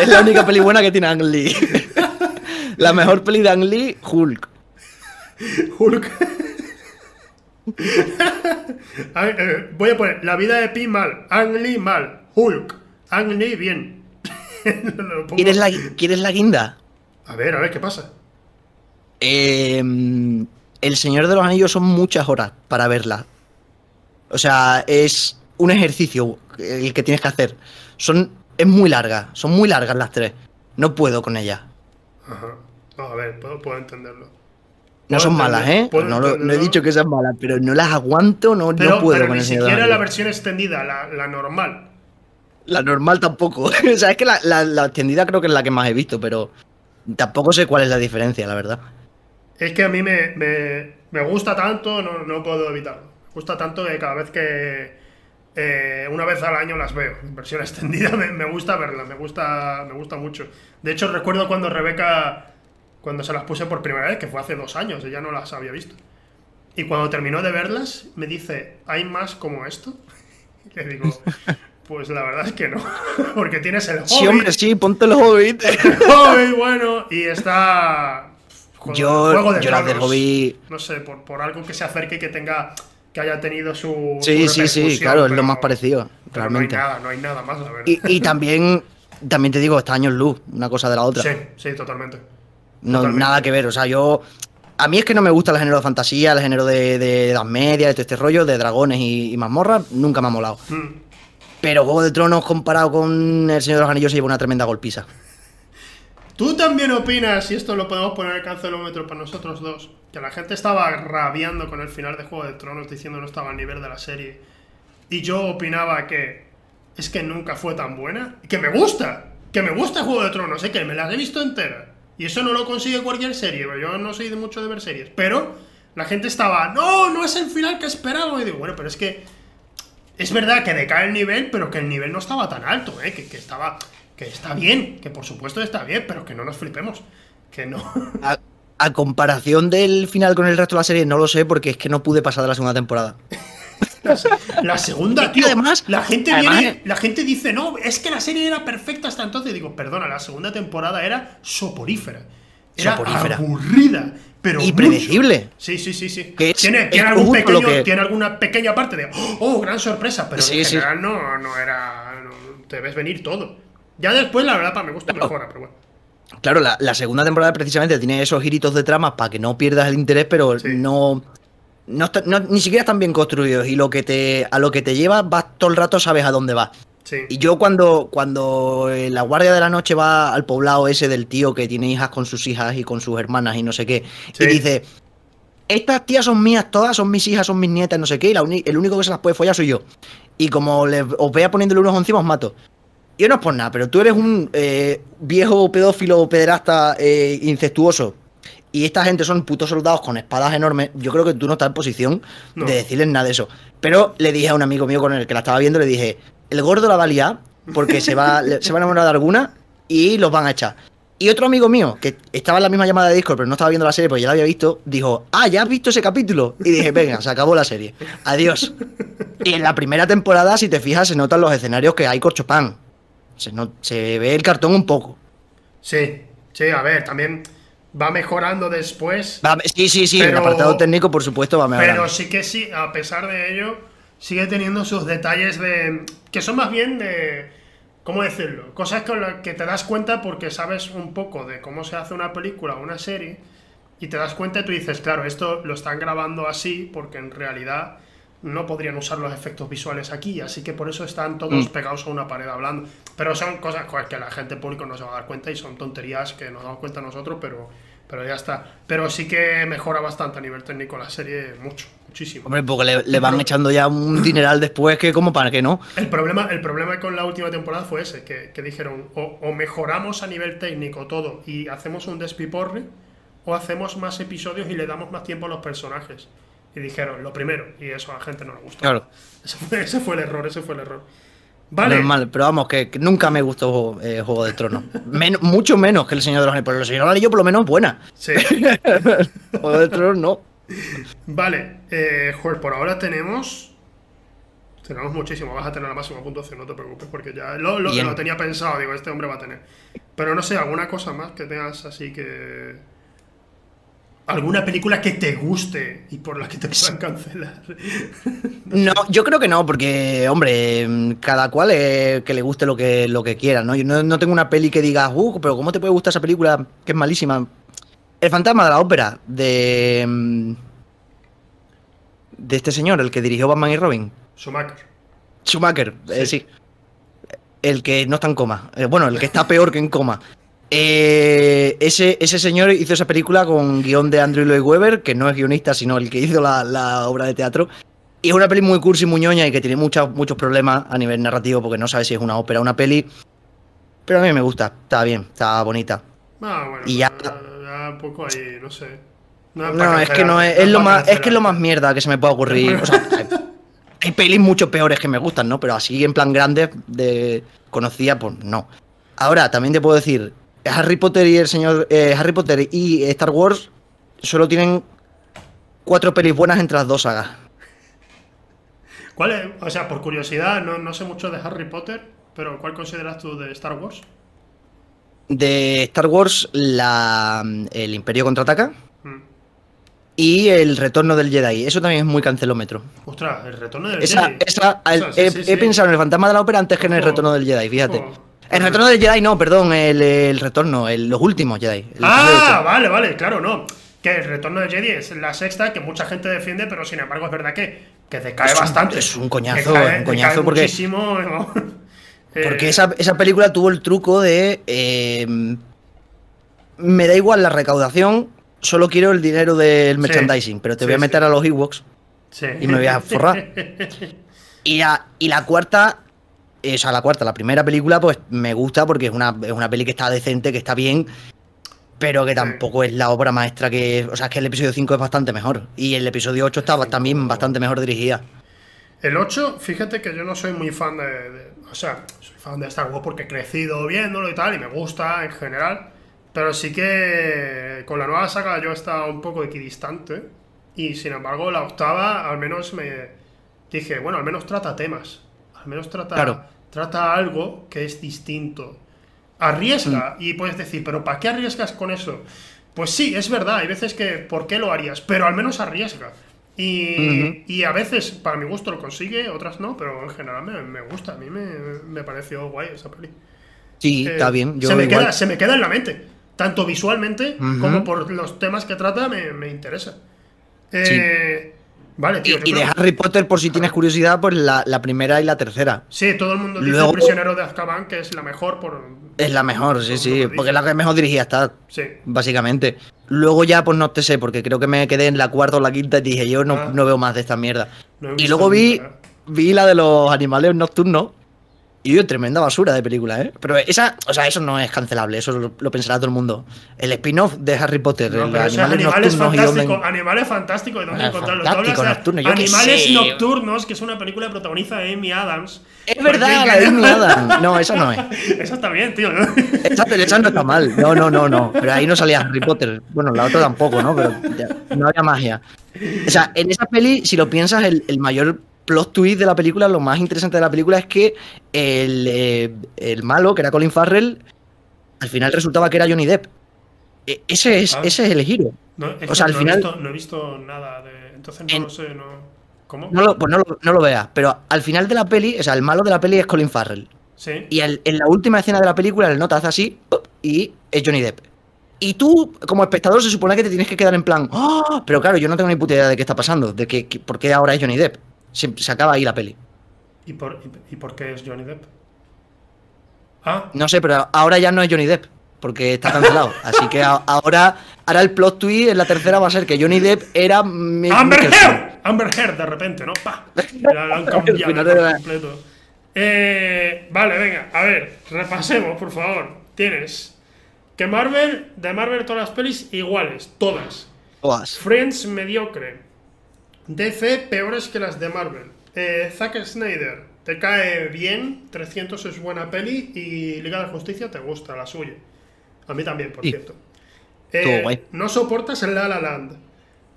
Es la única peli buena que tiene Ang Lee. La mejor peli de Ang Lee, Hulk. Hulk. A eh, voy a poner la vida de Pi mal, Ang Lee mal, Hulk, Ang Lee bien. ¿Quieres la, ¿Quieres la guinda? A ver, a ver qué pasa. Eh, el Señor de los Anillos son muchas horas para verla. O sea, es un ejercicio el que tienes que hacer. Son, es muy larga, son muy largas las tres. No puedo con ellas. Ajá. No, a ver, puedo, puedo entenderlo. No son malas, ¿eh? puedo No, lo- no he dicho que sean malas, pero no las aguanto, no, Pero, no puedo pero con ni siquiera la versión extendida, la, la normal. La normal tampoco. o sea, es que la, la- la extendida creo que es la que más he visto, pero tampoco sé cuál es la diferencia, la verdad. Es que a mí me, me, me gusta tanto, no, no puedo evitarlo. Me gusta tanto que cada vez que. eh, una vez al año las veo. En versión extendida me, me gusta verlas, me gusta, me gusta mucho. De hecho, recuerdo cuando Rebeca. Cuando se las puse por primera vez, que fue hace dos años, ella no las había visto. Y cuando terminó de verlas, me dice: ¿Hay más como esto? Y le digo: Pues la verdad es que no. Porque tienes el Sí, Hobbit, hombre, sí, ponte el Hobbit. el Hobbit, bueno, y está. Juego- Yo, Juego de yo las del. Hobbit. No sé, por, por algo que se acerque y que tenga. que haya tenido su. Sí, su sí, sí, claro, es lo pero- más parecido, pero realmente. No hay nada, no hay nada más, la verdad. Y, y también, también te digo, está años luz, una cosa de la otra. Sí, sí, totalmente. No, totalmente. nada que ver, o sea, yo. A mí es que no me gusta el género de fantasía, el género de, de Edad Media, de todo este rollo, de dragones y, y mazmorras, nunca me ha molado. Mm. Pero Juego de Tronos comparado con El Señor de los Anillos se lleva una tremenda golpiza. ¿Tú también opinas, y esto lo podemos poner en el cancelómetro para nosotros dos, que la gente estaba rabiando con el final de Juego de Tronos diciendo no estaba al nivel de la serie? Y yo opinaba que es que nunca fue tan buena. y Que me gusta, que me gusta Juego de Tronos, sé que me las he visto entera. Y eso no lo consigue cualquier serie, pero yo no soy de mucho de ver series. Pero la gente estaba, no, no es el final que esperaba. Y digo, bueno, pero es que es verdad que decae el nivel, pero que el nivel no estaba tan alto, ¿eh? que, que estaba. Que está bien, que por supuesto está bien, pero que no nos flipemos. Que no. A, a comparación del final con el resto de la serie, no lo sé porque es que no pude pasar de la segunda temporada. La segunda, tío. además- la gente además- viene, la gente dice, no, es que la serie era perfecta hasta entonces. Digo, perdona, la segunda temporada era soporífera. Era Soporífera. aburrida, pero Y mucho. predecible. Sí, sí, sí, sí. Es- tiene, tiene, algún pequeño, que- tiene alguna pequeña parte de, oh, gran sorpresa, pero Sí, en sí. general no, no era. no- te ves venir todo. Ya después, la verdad, para mi gusto Claro. mejora, pero bueno. Claro, la, la segunda temporada precisamente tiene esos giritos de tramas para que no pierdas el interés, pero Sí. no, no, está- no- Ni siquiera están bien construidos. Y lo que te, a lo que te lleva, vas todo el rato, sabes a dónde vas. Sí. Y yo cuando, cuando eh, la guardia de la noche va al poblado ese del tío que tiene hijas con sus hijas y con sus hermanas y no sé qué, Sí. y dice, estas tías son mías todas, son mis hijas, son mis nietas, no sé qué, y la el único que se las puede follar soy yo. Y como os vea poniéndole unos encima, os mato. Yo no es por nada, pero tú eres un eh, viejo pedófilo pederasta eh, incestuoso. Y esta gente son putos soldados con espadas enormes. Yo creo que tú no estás en posición No. de decirles nada de eso. Pero le dije a un amigo mío con el que la estaba viendo, le dije, el gordo la va a liar porque se va, se va a enamorar de alguna y los van a echar. Y otro amigo mío, que estaba en la misma llamada de Discord, pero no estaba viendo la serie porque ya la había visto, dijo, ah, ¿ya has visto ese capítulo? Y dije, venga, se acabó la serie. Adiós. Y en la primera temporada, si te fijas, se notan los escenarios que hay corchopán. Se, no- se ve el cartón un poco. Sí, sí, a ver, también va mejorando después. Va, sí, sí, sí, el apartado técnico, por supuesto, va mejorando. Pero sí que sí, a pesar de ello, sigue teniendo sus detalles de. que son más bien de. ¿Cómo decirlo? Cosas con las que te das cuenta porque sabes un poco de cómo se hace una película o una serie. Y te das cuenta y tú dices, claro, esto lo están grabando así porque en realidad no podrían usar los efectos visuales aquí, así que por eso están todos Mm. pegados a una pared hablando. Pero son cosas que la gente público no se va a dar cuenta y son tonterías que nos damos cuenta nosotros, pero, pero ya está. Pero sí que mejora bastante a nivel técnico la serie, mucho, muchísimo. Hombre, porque le, le van echando ya un dineral después que como para que no. El problema, el problema con la última temporada fue ese, que, que dijeron o, o mejoramos a nivel técnico todo y hacemos un despiporre, o hacemos más episodios y le damos más tiempo a los personajes. Y dijeron lo primero, y eso a la gente no le gustó. Claro. Ese fue, ese fue el error, ese fue el error. Vale, Normal, pero vamos, que, que nunca me gustó eh, Juego de Tronos. Men- mucho menos que El Señor de los Anillos. Pero El Señor de los Anillos por lo menos es buena. sí. Juego de Tronos no. vale, eh, por ahora tenemos... Tenemos muchísimo, vas a tener la máxima puntuación, no te preocupes, porque ya lo, lo- lo tenía pensado, digo, este hombre va a tener. Pero no sé, alguna cosa más que tengas así que... ¿Alguna película que te guste y por la que te puedan cancelar? No, yo creo que no, porque, hombre, cada cual eh, que le guste lo que, lo que quiera, ¿no? Yo no, no tengo una peli que diga, uh, pero ¿cómo te puede gustar esa película que es malísima? El fantasma de la ópera, de. mm, de este señor, el que dirigió Batman y Robin. Schumacher. Schumacher, eh, Sí. sí. El que no está en coma. Eh, bueno, el que está peor que en coma. Eh, ese, ese señor hizo esa película con guion de Andrew Lloyd Webber, que no es guionista, sino el que hizo la, la obra de teatro. Y es una peli muy cursi, muy ñoña y que tiene muchas- muchos problemas a nivel narrativo porque no sabe si es una ópera o una peli. Pero a mí me gusta, está bien, está bonita. Ah, bueno, Y ya- ya un poco ahí, no sé. No, para es que no es, es lo más, es que es lo más mierda que se me puede ocurrir. O sea, hay, hay pelis mucho peores que me gustan, ¿no? Pero así en plan grande de conocía, pues no. Ahora, también te puedo decir, Harry Potter y el señor. eh, Harry Potter y Star Wars solo tienen cuatro pelis buenas entre las dos sagas. ¿Cuál es? O sea, por curiosidad, no, no sé mucho de Harry Potter, pero ¿cuál consideras tú de Star Wars? De Star Wars, la, el Imperio contraataca Mm. y el Retorno del Jedi. Eso también es muy cancelómetro. Ostras, el retorno del Esa, Jedi. esa, el- sí, he, sí, he sí. pensado en el fantasma de la ópera antes que en el retorno del Jedi, fíjate. El retorno del Jedi, no, perdón, el, el retorno, el- los últimos Jedi. Ah, vale, vale, claro, no. Que el retorno del Jedi es la sexta que mucha gente defiende, pero sin embargo es verdad que, que decae Es un- bastante. es un coñazo, Que cae- es un coñazo decae porque- muchísimo, ¿no? Eh, Porque esa, esa película tuvo el truco de. eh, me da igual la recaudación, solo quiero el dinero del Sí, merchandising, pero te sí, voy a meter sí. a los Ewoks sí. y me voy a forrar. Y la, y la cuarta, o sea, la cuarta, la primera película, pues me gusta porque es una, es una peli que está decente, que está bien, pero que tampoco es la obra maestra que. O sea, es que el episodio 5 es bastante mejor. Y el episodio 8 está también bastante mejor dirigida. El 8, fíjate que yo no soy muy fan de, de- O sea, soy fan de Star Wars porque he crecido viéndolo y tal, y me gusta en general. Pero sí que con la nueva saga yo estaba un poco equidistante. Y sin embargo, la octava al menos me dije, bueno, al menos trata temas. Al menos trata, Claro. Trata algo que es distinto. Arriesga y puedes decir, pero ¿para qué arriesgas con eso? Pues sí, es verdad, hay veces que ¿por qué lo harías? Pero al menos arriesga. Y, y a veces, para mi gusto, lo consigue, otras no, pero en general me, me gusta. A mí me, me pareció guay esa peli. Sí, Eh, está bien. Yo se, me igual. queda, se me queda en la mente. Tanto visualmente como por los temas que trata, me, me interesa. Eh, Vale, tío. Y, y de Harry Potter, por si tienes curiosidad, pues la, la primera y la tercera. Sí, todo el mundo dice Luego- Prisionero de Azkaban, que es la mejor por. Es la mejor, sí, sí, porque es la que mejor dirigida está, Sí. básicamente. Luego ya, pues no te sé, porque creo que me quedé en la cuarta o la quinta y dije, yo no, Ah. no veo más de esta mierda. No y luego vi, nunca. vi la de los animales nocturnos. Y yo, tremenda basura de película, ¿eh? Pero esa, o sea, eso no es cancelable, eso lo, lo pensará todo el mundo. El spin-off de Harry Potter, No, el animales, animales nocturnos fantásticos. Animales fantásticos. ¿y ¿Dónde Ah, encontrarlos? Tú fantástico, hablas de nocturno, yo qué Animales. Nocturnos, que es una película que protagoniza Amy Adams. Es verdad, la de Amy Adams. No, esa no es. Esa está bien, tío. Esa, esa no está mal. No, no, no, no. Pero ahí no salía Harry Potter. Bueno, la otra tampoco, ¿no? Pero ya, no había magia. O sea, en esa peli, si lo piensas, el, el mayor plot twist de la película, lo más interesante de la película es que el, eh, el malo, que era Colin Farrell, al final resultaba que era Johnny Depp. E- Ese es, Ah. ese es el giro. No, es O sea, al no final- He visto, no he visto nada de. Entonces no En- lo sé, no. ¿Cómo? No lo, pues no lo, no lo veas. Pero al final de la peli, o sea, el malo de la peli es Colin Farrell. Sí. Y el- en la última escena de la película, el nota hace así y es Johnny Depp. Y tú, como espectador, se supone que te tienes que quedar en plan, "Ah", pero claro, yo no tengo ni puta idea de qué está pasando, de que, que- por qué ahora es Johnny Depp. Se, se acaba ahí la peli. ¿Y por, y, y por qué es Johnny Depp? Ah, No sé, pero ahora ya no es Johnny Depp, porque está cancelado. Así que a- ahora, ahora el plot twist en la tercera va a ser que Johnny Depp era. Mi- Amber. Heard. Amber Heard, de repente, ¿no? Pa. Ya lo han cambiado la- completo. Eh, vale, venga, a ver, repasemos, por favor. Tienes que Marvel, de Marvel todas las pelis iguales, todas. Todas. Friends mediocre. DC peores que las de Marvel. Eh, Zack Snyder, te cae bien, 300 es buena peli y Liga de Justicia te gusta, la suya. A mí también, por Sí. cierto. Guay. No soportas el La La Land.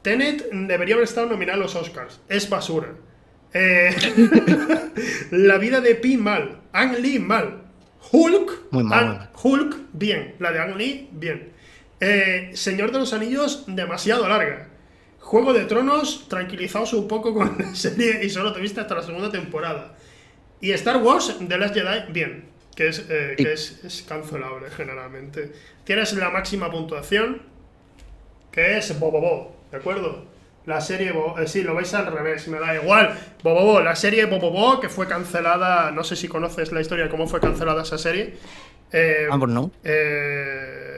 Tenet debería haber estado nominado a los Oscars. Es basura. Eh, la vida de Pi mal. Ang Lee mal. Hulk. Muy mal, Ang-. Hulk bien. La de Ang Lee bien. Eh, Señor de los Anillos demasiado larga. Juego de Tronos tranquilizaos un poco con la serie y solo te viste hasta la segunda temporada. Y Star Wars The Last Jedi bien. Que es, eh, que es, es cancelable generalmente. Tienes la máxima puntuación que es Bobobo, ¿de acuerdo? La serie, Bo- eh, sí, lo veis al revés, me da igual. Bobobo, la serie Bobobo que fue cancelada, no sé si conoces la historia de cómo fue cancelada esa serie. Eh, Ah, pues no. eh,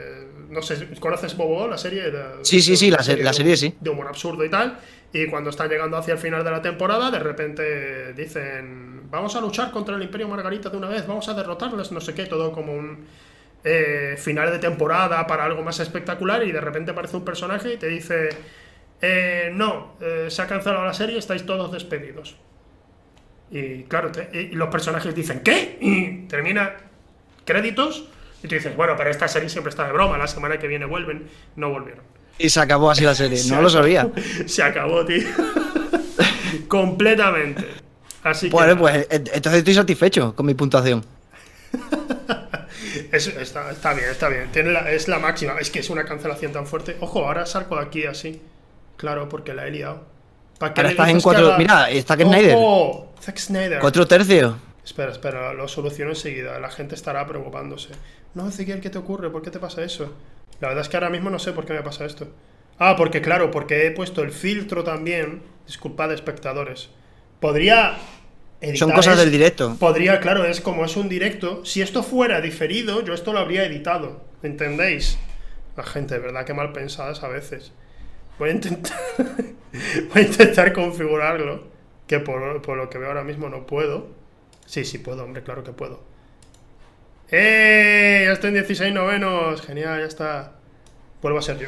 no sé, ¿conoces Bobo, la serie? La- Sí, sí, sí, la se- la de- serie sí. De humor absurdo y tal. Y cuando están llegando hacia el final de la temporada, de repente dicen, vamos a luchar contra el Imperio Margarita de una vez, vamos a derrotarles, no sé qué, todo como un eh, final de temporada para algo más espectacular y de repente aparece un personaje y te dice, eh, no, eh, se ha cancelado la serie, estáis todos despedidos. Y claro, te- y los personajes dicen, ¿qué? Y termina créditos y tú dices, bueno, pero esta serie siempre está de broma, la semana que viene vuelven, no volvieron. Y se acabó así la serie. Se No lo sabía. Se acabó, tío. Completamente. Así que Bueno, pues eh, entonces estoy satisfecho con mi puntuación. es- está, está bien, está bien. Tiene la- es la máxima. Es que es una cancelación tan fuerte. Ojo, ahora salgo de aquí así. Claro, porque la he liado. ¿Para Ahora estás en que cuatro- mira, está Zack Snyder. Zack Snyder. Cuatro tercios. Espera, espera, lo soluciono enseguida. La gente estará preocupándose. No, Ezequiel, ¿qué te ocurre? ¿Por qué te pasa eso? La verdad es que ahora mismo no sé por qué me pasa esto. Ah, porque claro, porque he puesto el filtro también. Disculpad, espectadores. Podría. editar Son cosas es- del directo. Podría, claro, es como es un directo. Si esto fuera diferido, yo esto lo habría editado. ¿Entendéis? La gente, de verdad, que mal pensadas a veces. Voy a intentar. voy a intentar configurarlo. Que por, por lo que veo ahora mismo no puedo. Sí, sí puedo, hombre, claro que puedo. ¡Eh! Ya estoy en 16 novenos. Genial, ya está. Vuelvo a ser yo.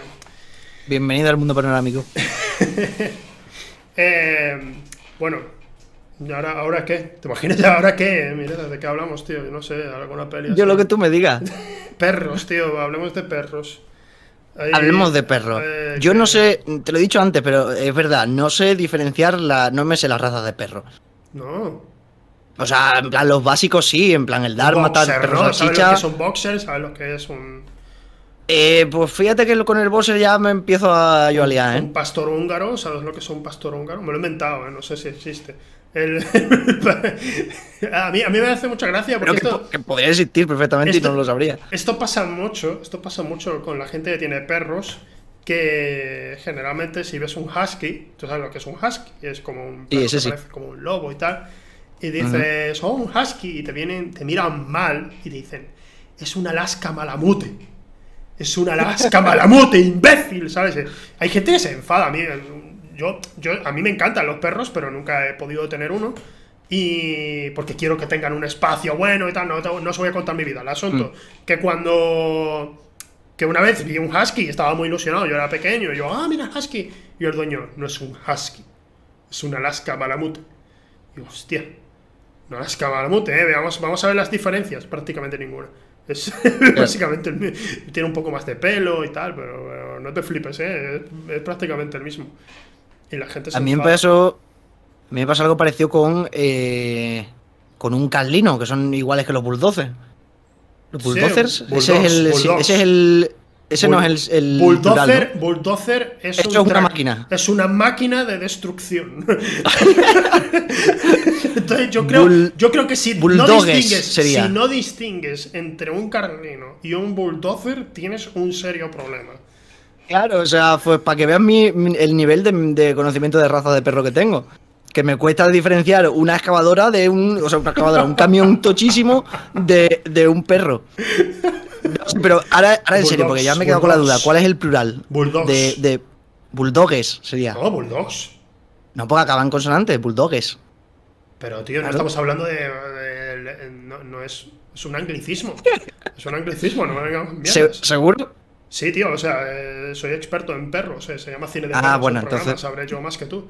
Bienvenido al mundo panorámico. Eh, bueno, ¿y ahora, ¿ahora qué? ¿Te imaginas ahora qué? Mira, ¿de qué hablamos, tío? Yo no sé, alguna peli. Yo así. lo que tú me digas. Perros, tío, hablemos de perros. Ahí- Hablemos de perros. eh, Yo que- no sé, te lo he dicho antes, pero es verdad, no sé diferenciar la, no me sé las razas de perros. No. O sea, en plan, los básicos sí, en plan el el Boxer, perro ¿no? ¿Sabes lo que es un boxer? ¿Sabes lo que es un, Eh, pues fíjate que con el boxer ya me empiezo a yo a liar, un ¿eh? pastor húngaro? ¿Sabes lo que es un pastor húngaro? Me lo he inventado, ¿eh? no sé si existe. El- a, mí, a mí me hace mucha gracia Pero porque que, esto, que podría existir perfectamente y esto- no lo sabría. Esto pasa mucho, esto pasa mucho con la gente que tiene perros, que generalmente si ves un husky, tú sabes lo que es un husky, es como un Sí, perro ese que sí. parece como un lobo y tal, y dices, oh, un husky, y te vienen, te miran mal y te dicen, es un Alaska malamute. Es un Alaska malamute, imbécil, ¿sabes? Hay gente que se enfada. A mí, yo, yo, a mí me encantan los perros, pero nunca he podido tener uno. Y porque quiero que tengan un espacio bueno y tal. No, no os voy a contar mi vida. El asunto, que cuando. Que una vez vi un husky y estaba muy ilusionado. Yo era pequeño. Y yo, ah, mira, husky. Y el dueño, no es un husky. Es un Alaska malamute. Y hostia. No Alaska malamute, ¿eh? Veamos, vamos a ver las diferencias. Prácticamente ninguna. Es básicamente el mi- Tiene un poco más de pelo y tal, pero, pero no te flipes, ¿eh? Es, es prácticamente el mismo. Y la gente se A mí me pasó, a mí me pasó algo parecido con, eh, con un carlino, que son iguales que los bulldozers. Los Sí, bulldozers, ese bulldogs, es el, bulldogs. ese es el, ese no es el, el Bulldozer, bulldozer es, Esto un es una máquina. Es una máquina de destrucción. Entonces yo creo, Bull- yo creo que si no, distingues, sería. si no distingues entre un carlino y un bulldozer, tienes un serio problema. Claro, o sea, pues para que veas mi- mi- el nivel de, de conocimiento de raza de perro que tengo. Que me cuesta diferenciar una excavadora de un. O sea, una excavadora, un camión tochísimo de, de un perro. No, sí, pero ahora, ahora en serio, porque ya me he quedado con la duda. Bulldogs. ¿Cuál es el plural? Bulldogs. De, de bulldogues sería. No, bulldogs. No, porque acaban consonantes, bulldogues. Pero, tío, no Claro. estamos hablando de. de- de- no, no es. Es un anglicismo. Es un anglicismo, no me Se-. ¿Seguro? Sí, tío, o sea, eh, soy experto en perros. eh, se llama cine de Ah, perros. el bueno, entonces- Sabré yo más que tú.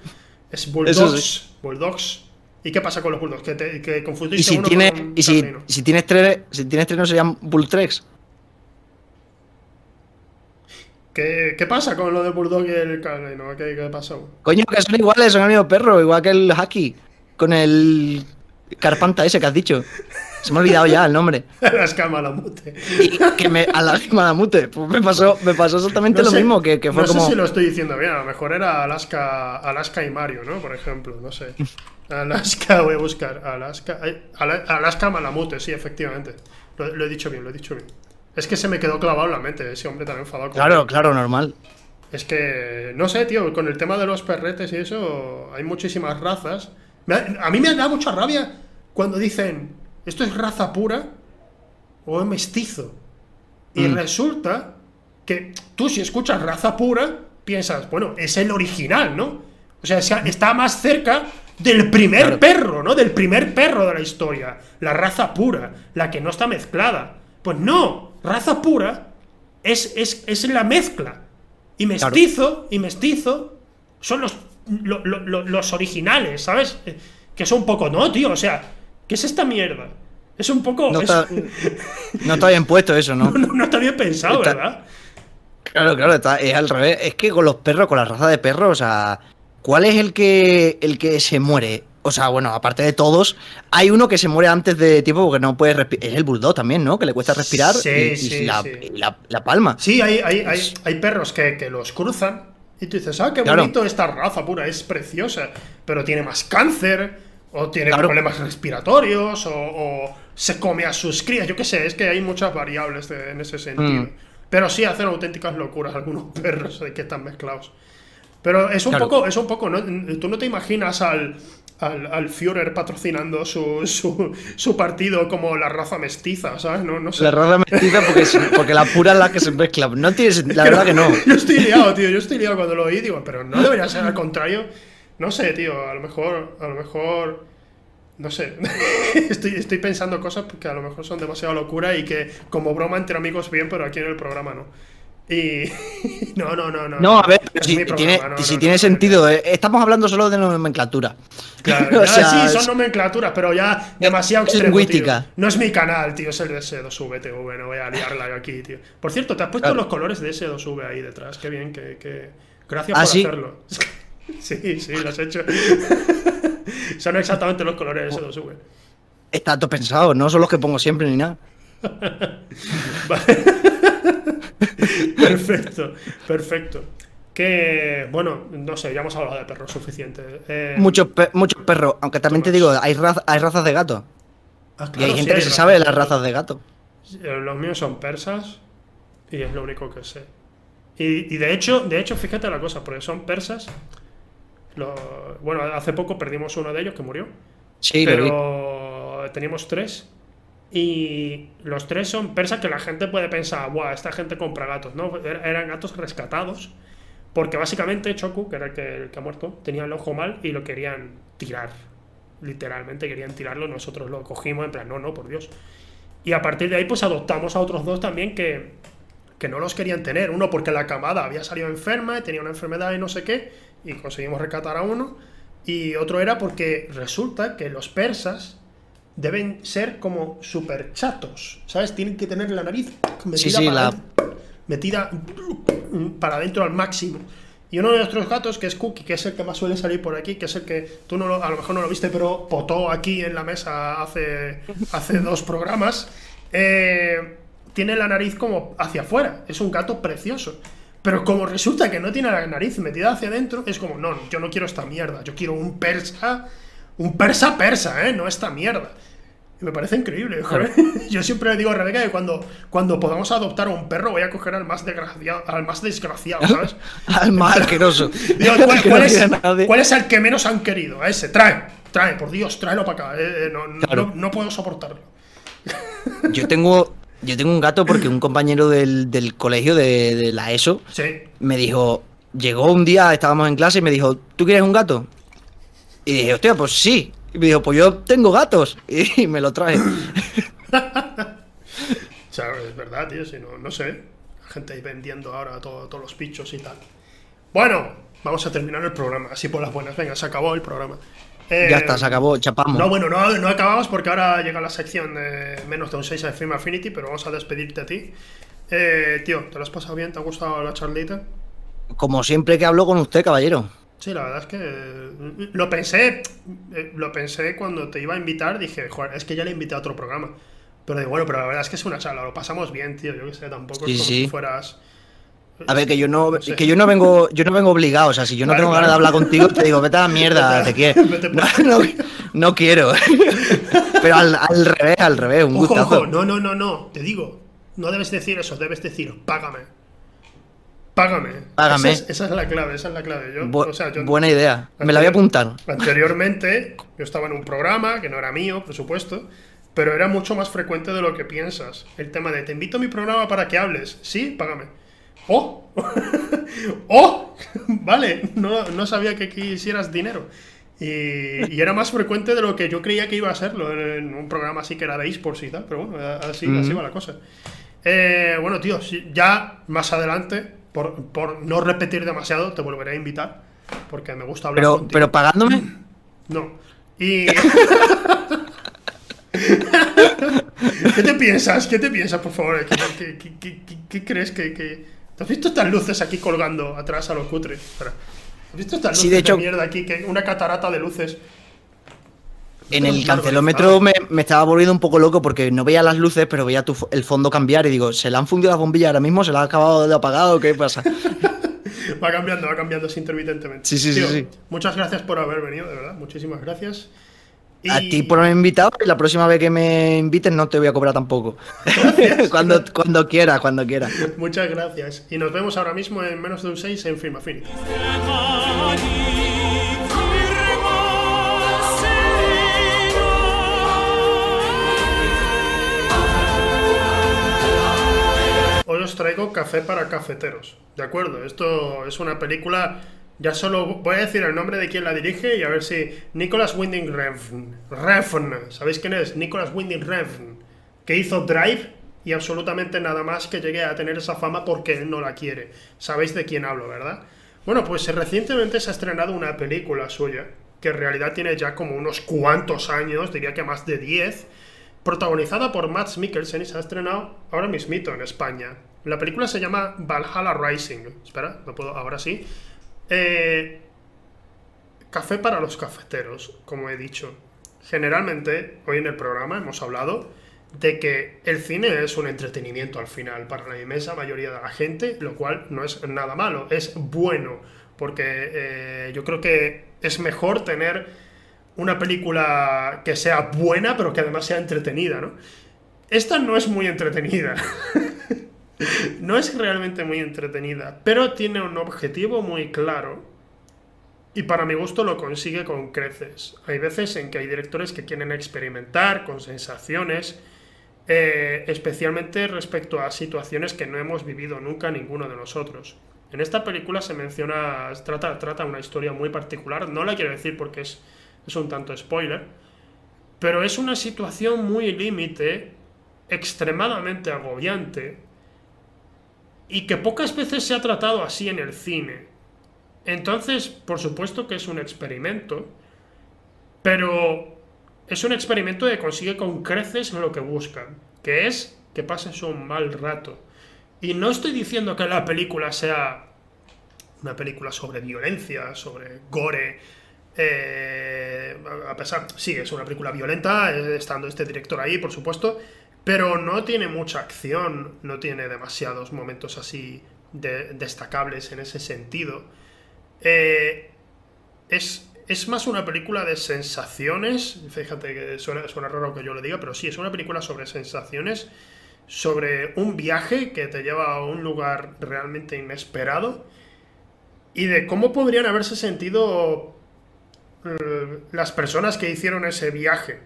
Es bulldogs. Bulldogs. ¿Y qué pasa con los bulldogs? Que, te, que Y confundiste si, uno tiene, con y si, si tienes tres, si tienes tres no serían bulltrex. ¿Qué, qué pasa con lo del bulldog y el carlino? ¿Qué, qué pasó? Coño, que son iguales, son el mismo perro, igual que el Haki. Con el Carpanta ese que has dicho. Se me ha olvidado ya el nombre. Las Malamute. Y que me a la Malamute. Pues me pasó, me pasó exactamente No lo sé- mismo, que, que fue no como. sé si lo estoy diciendo bien, a lo mejor era Alaska, Alaska y Mario, ¿no? Por ejemplo, no sé. Alaska, voy a buscar. Alaska, Alaska Malamute, sí, efectivamente. Lo, lo he dicho bien, lo he dicho bien. Es que se me quedó clavado en la mente ese hombre tan enfadado. Claro, claro, normal. Es que, no sé, tío, con el tema de los perretes y eso, hay muchísimas razas. Ha- a mí me da mucha rabia cuando dicen, esto es raza pura o es mestizo. Y Mm. resulta que tú si escuchas raza pura, piensas, bueno, es el original, ¿no? O sea, es- está más cerca del primer Claro. perro, ¿no? Del primer perro de la historia. La raza pura, la que no está mezclada. Pues no, raza pura es, es, es la mezcla. Y mestizo, y mestizo son los, lo- lo- lo- los originales, ¿sabes? Que son un poco, no, tío, o sea, ¿qué es esta mierda? Es un poco... No es- está, no está bien puesto eso, ¿no? no, no está bien pensado, Está- ¿verdad? Claro, claro, está, es al revés. Es que con los perros, con la raza de perros, o sea, ¿cuál es el que el que se muere? O sea, bueno, aparte de todos, hay uno que se muere antes de tiempo porque no puede respirar. Es el bulldog también, ¿no? Que le cuesta respirar Sí, y, y sí, la, sí. y la- la palma. Sí, hay, hay, hay, hay perros que, que los cruzan y tú dices, ah, qué Claro. bonito esta raza pura, es preciosa, pero tiene más cáncer, o tiene Claro. problemas respiratorios, o, o se come a sus crías, yo qué sé, es que hay muchas variables de- en ese sentido. Mm. Pero sí hacen auténticas locuras algunos perros de que están mezclados. Pero es un Claro. poco, es un poco, ¿no? Tú no te imaginas al, al, al Führer patrocinando su, su, su partido como la raza mestiza, ¿sabes? No, no sé. La raza mestiza porque, es- porque la pura es la que se mezcla. No tiene sen- la verdad que no. Yo estoy liado, tío. Yo estoy liado cuando lo oí. Digo, pero no debería ser al contrario. No sé, tío. A lo mejor. A lo mejor. No sé. estoy, estoy pensando cosas que a lo mejor son demasiado locura y que como broma entre amigos bien, pero aquí en el programa no. Y. no, no, no, no. No, a ver, Es si tiene, programa, no, si no, tiene no, sentido. eh, Estamos hablando solo de nomenclatura. Claro, O ya, sea, sí, son nomenclaturas, pero ya demasiado extremo, lingüística. tío. No es mi canal, tío, es el de S2VTV, no voy a liarla yo aquí, tío. Por cierto, te has puesto Claro. los colores de S2V ahí detrás, qué bien, que... que- Gracias ¿Ah, por sí? hacerlo. sí, sí, lo has hecho. son exactamente los colores de S2V. Está todo pensado, no son los que pongo siempre ni nada. Perfecto, perfecto. Que, bueno, no sé, ya hemos hablado de perros suficiente. Eh, Muchos, pe- muchos perros, aunque también te digo, hay, hay razas de gato. ah, Y hay gente sí, que se sabe de las razas de gato. Eh, Los míos son persas y es lo único que sé. Y, y de hecho, de hecho, fíjate la cosa, porque son persas. Lo- bueno, hace poco perdimos uno de ellos que murió, Sí, pero teníamos tres. Y los tres son persas que la gente puede pensar, guau, esta gente compra gatos, ¿no? Er- Eran gatos rescatados. Porque básicamente Choku, que era el que, el que ha muerto, tenía el ojo mal y lo querían tirar. Literalmente querían tirarlo. Nosotros lo cogimos en plan, no, no, por Dios. Y a partir de ahí, pues adoptamos a otros dos también que, que no los querían tener. Uno porque la camada había salido enferma tenía una enfermedad y no sé qué, y conseguimos rescatar a uno. Y otro era porque resulta que los persas deben ser como super chatos, ¿sabes? Tienen que tener la nariz metida, sí, para, la- metida para adentro al máximo. Y uno de nuestros gatos, que es Cookie, que es el que más suele salir por aquí, que es el que tú no lo- a lo mejor no lo viste, pero potó aquí en la mesa hace, hace dos programas, eh, tiene la nariz como hacia afuera. Es un gato precioso. Pero como resulta que no tiene la nariz metida hacia adentro, es como, no, yo no quiero esta mierda. Yo quiero un persa Un persa persa, ¿eh? No esta mierda. Y me parece increíble, joder. Yo siempre le digo a Rebeca que cuando, cuando podamos adoptar a un perro voy a coger al más desgraciado, al más desgraciado ¿sabes? Al más asqueroso. Digo, ¿cuál, es, cuál el que menos han querido? A ese, trae, trae, por Dios, tráelo para acá. eh, eh, no, no- Claro. no- no puedo soportarlo. Yo tengo, yo tengo un gato porque un compañero del, del colegio de, de la ESO Sí. me dijo, llegó un día, estábamos en clase y me dijo, ¿tú quieres un gato? Y dije, hostia, pues sí. Y me dijo, pues yo tengo gatos. Y me lo traje. O sea, es verdad, tío, si no, no sé. La gente ahí vendiendo ahora todo- todos los pichos y tal. Bueno, vamos a terminar el programa, así por las buenas. Venga, se acabó el programa. Eh, Ya está, se acabó, chapamos. No, bueno, no, no acabamos porque ahora llega la sección de menos de un 6 de Film Affinity, pero vamos a despedirte a ti. Eh, tío, ¿te lo has pasado bien? ¿Te ha gustado la charlita? Como siempre que hablo con usted, caballero. Sí, la verdad es que eh, lo pensé, eh, lo pensé cuando te iba a invitar, dije, joder, es que ya le invité a otro programa. Pero digo, bueno, pero la verdad es que es una charla, lo pasamos bien, tío, yo que sé, tampoco Sí, es como sí. si fueras... A ver, que yo no, No sé. que yo no vengo, yo no vengo obligado. O sea, si yo no Claro, tengo ganas de hablar contigo, te digo, vete a la mierda, te quiero. no quiero. Pero al, al revés, al revés, un Ojo, gustazo. ojo, no, no, no, no, te digo, no debes decir eso, debes decir, págame. Págame. Págame. Esa es, esa es la clave, esa es la clave. Yo, Bu- o sea, yo- buena idea. Me la voy a apuntar. Anteriormente, yo estaba en un programa que no era mío, por supuesto, pero era mucho más frecuente de lo que piensas. El tema de te invito a mi programa para que hables. Sí, págame. ¡Oh! ¡Oh! Vale, no, no sabía que quisieras dinero. Y, y era más frecuente de lo que yo creía que iba a serlo en un programa así que era de esports y tal, pero bueno, así, así va la cosa. Eh, bueno, tío, ya más adelante, por, por no repetir demasiado, te volveré a invitar, porque me gusta hablar Pero, contigo. pero pagándome. No. Y. ¿Qué te piensas? ¿Qué te piensas, por favor? ¿Qué, qué- qué- qué- crees que, que- ¿Te has visto estas luces aquí colgando atrás a lo cutre? Espera. ¿Has visto estas luces Sí, de hecho- mierda aquí? Que una catarata de luces. En el cancelómetro me, me estaba volviendo un poco loco porque no veía las luces, pero veía tu el fondo cambiar y digo, ¿se le han fundido las bombillas ahora mismo? ¿Se las ha acabado de apagar o qué pasa? Va cambiando, va cambiando así intermitentemente. Sí, sí, sí, Tío, sí. Muchas gracias por haber venido, de verdad. Muchísimas gracias. A Y- ti por haberme invitado y la próxima vez que me invites no te voy a cobrar tampoco. cuando, cuando quieras, cuando quieras. Muchas gracias. Y nos vemos ahora mismo en menos de un 6 en Film Hoy os traigo Café para Cafeteros. ¿De acuerdo? Esto es una película. Ya solo voy a decir el nombre de quien la dirige y a ver si. Nicholas Winding Refn. Refn. ¿Sabéis quién es? Nicholas Winding Refn. Que hizo Drive y absolutamente nada más que llegue a tener esa fama porque él no la quiere. Sabéis de quién hablo, ¿verdad? Bueno, pues recientemente se ha estrenado una película suya que en realidad tiene ya como unos cuantos años, diría que más de 10 protagonizada por Mads Mikkelsen y se ha estrenado ahora mismito en España. La película se llama Valhalla Rising. Espera, no puedo, ahora sí. Eh, café para los cafeteros, como he dicho. Generalmente, hoy en el programa hemos hablado de que el cine es un entretenimiento al final para la inmensa mayoría de la gente, lo cual no es nada malo, es bueno, porque eh, yo creo que es mejor tener una película que sea buena, pero que además sea entretenida, ¿no? Esta no es muy entretenida. no es realmente muy entretenida, pero tiene un objetivo muy claro. Y para mi gusto lo consigue con creces. Hay veces en que hay directores que quieren experimentar con sensaciones, eh, especialmente respecto a situaciones que no hemos vivido nunca ninguno de nosotros. En esta película se menciona, trata, trata una historia muy particular, no la quiero decir porque es, es un tanto spoiler, pero es una situación muy límite, extremadamente agobiante, y que pocas veces se ha tratado así en el cine. Entonces, por supuesto que es un experimento, pero es un experimento que consigue con creces lo que buscan, que es que pases un mal rato. Y no estoy diciendo que la película sea una película sobre violencia, sobre gore. Eh, a pesar, sí, es una película violenta, eh, estando este director ahí, por supuesto, pero no tiene mucha acción, no tiene demasiados momentos así de- destacables en ese sentido. Eh, es, es más una película de sensaciones. Fíjate que suena, suena raro que yo lo diga, pero sí, es una película sobre sensaciones, sobre un viaje que te lleva a un lugar realmente inesperado y de cómo podrían haberse sentido las personas que hicieron ese viaje.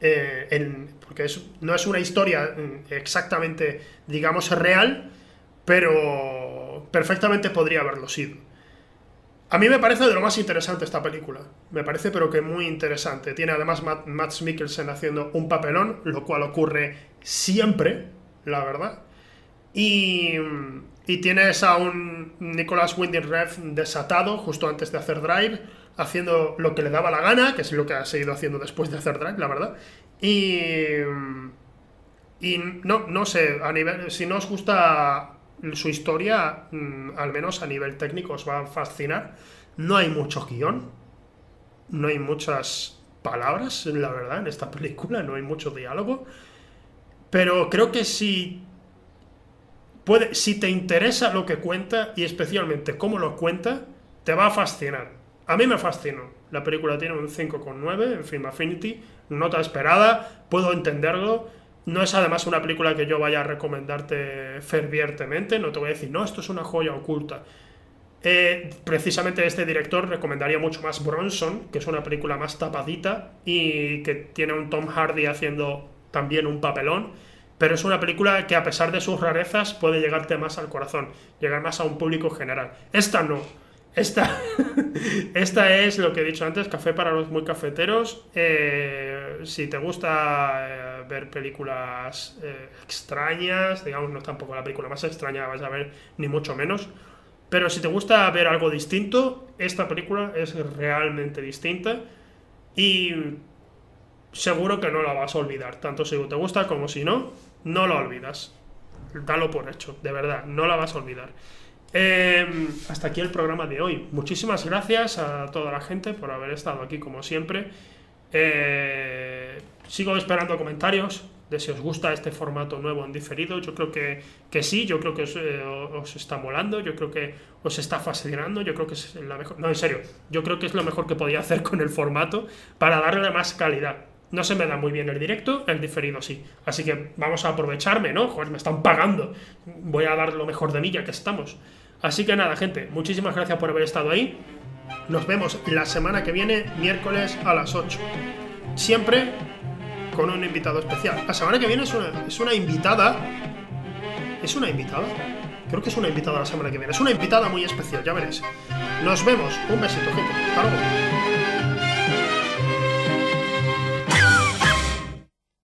eh, porque es- no es una historia mm, exactamente, digamos, real, pero perfectamente podría haberlo sido. A mí me parece de lo más interesante esta película. Me parece, pero que muy interesante. Tiene además Matt, Mads Mikkelsen haciendo un papelón, lo cual ocurre siempre, la verdad. Y, y tienes a un Nicolas Winding Refn desatado justo antes de hacer Drive, haciendo lo que le daba la gana, que es lo que ha seguido haciendo después de hacer Drive, la verdad. Y, y no, no sé, a nivel, si no os gusta su historia, mm, al menos a nivel técnico, os va a fascinar. No hay mucho guion, no hay muchas palabras, la verdad, en esta película, no hay mucho diálogo. Pero creo que si puede, si te interesa lo que cuenta y especialmente cómo lo cuenta, te va a fascinar. A mí me fascinó. La película tiene un 5,9 en Film Affinity, nota esperada, puedo entenderlo. No es además una película que yo vaya a recomendarte fervientemente, no te voy a decir, no, esto es una joya oculta. Eh, precisamente este director recomendaría mucho más Bronson, que es una película más tapadita y que tiene un Tom Hardy haciendo también un papelón, pero es una película que a pesar de sus rarezas puede llegarte más al corazón, llegar más a un público general. Esta no. Esta, esta es lo que he dicho antes, café para los muy cafeteros. Eh, si te gusta eh, ver películas eh, extrañas, digamos, no es tampoco la película más extraña vas a ver, ni mucho menos. Pero si te gusta ver algo distinto, esta película es realmente distinta y seguro que no la vas a olvidar. Tanto si te gusta como si no, no la olvidas. Dalo por hecho, de verdad, no la vas a olvidar. Eh, hasta aquí el programa de hoy. Muchísimas gracias a toda la gente por haber estado aquí como siempre. Eh, sigo esperando comentarios de si os gusta este formato nuevo en diferido. Yo creo que, que sí, yo creo que os, eh, os está molando, yo creo que os está fascinando, yo creo que es la mejor... No, en serio, yo creo que es lo mejor que podía hacer con el formato para darle más calidad. No se me da muy bien el directo, el diferido sí. Así que vamos a aprovecharme, ¿no? Joder, me están pagando. Voy a dar lo mejor de mí ya que estamos. Así que nada, gente, muchísimas gracias por haber estado ahí. Nos vemos la semana que viene, miércoles a las 8. Siempre con un invitado especial. La semana que viene es una, es una invitada. ¿Es una invitada? Creo que es una invitada la semana que viene. Es una invitada muy especial, ya veréis. Nos vemos. Un besito, gente. Hasta luego.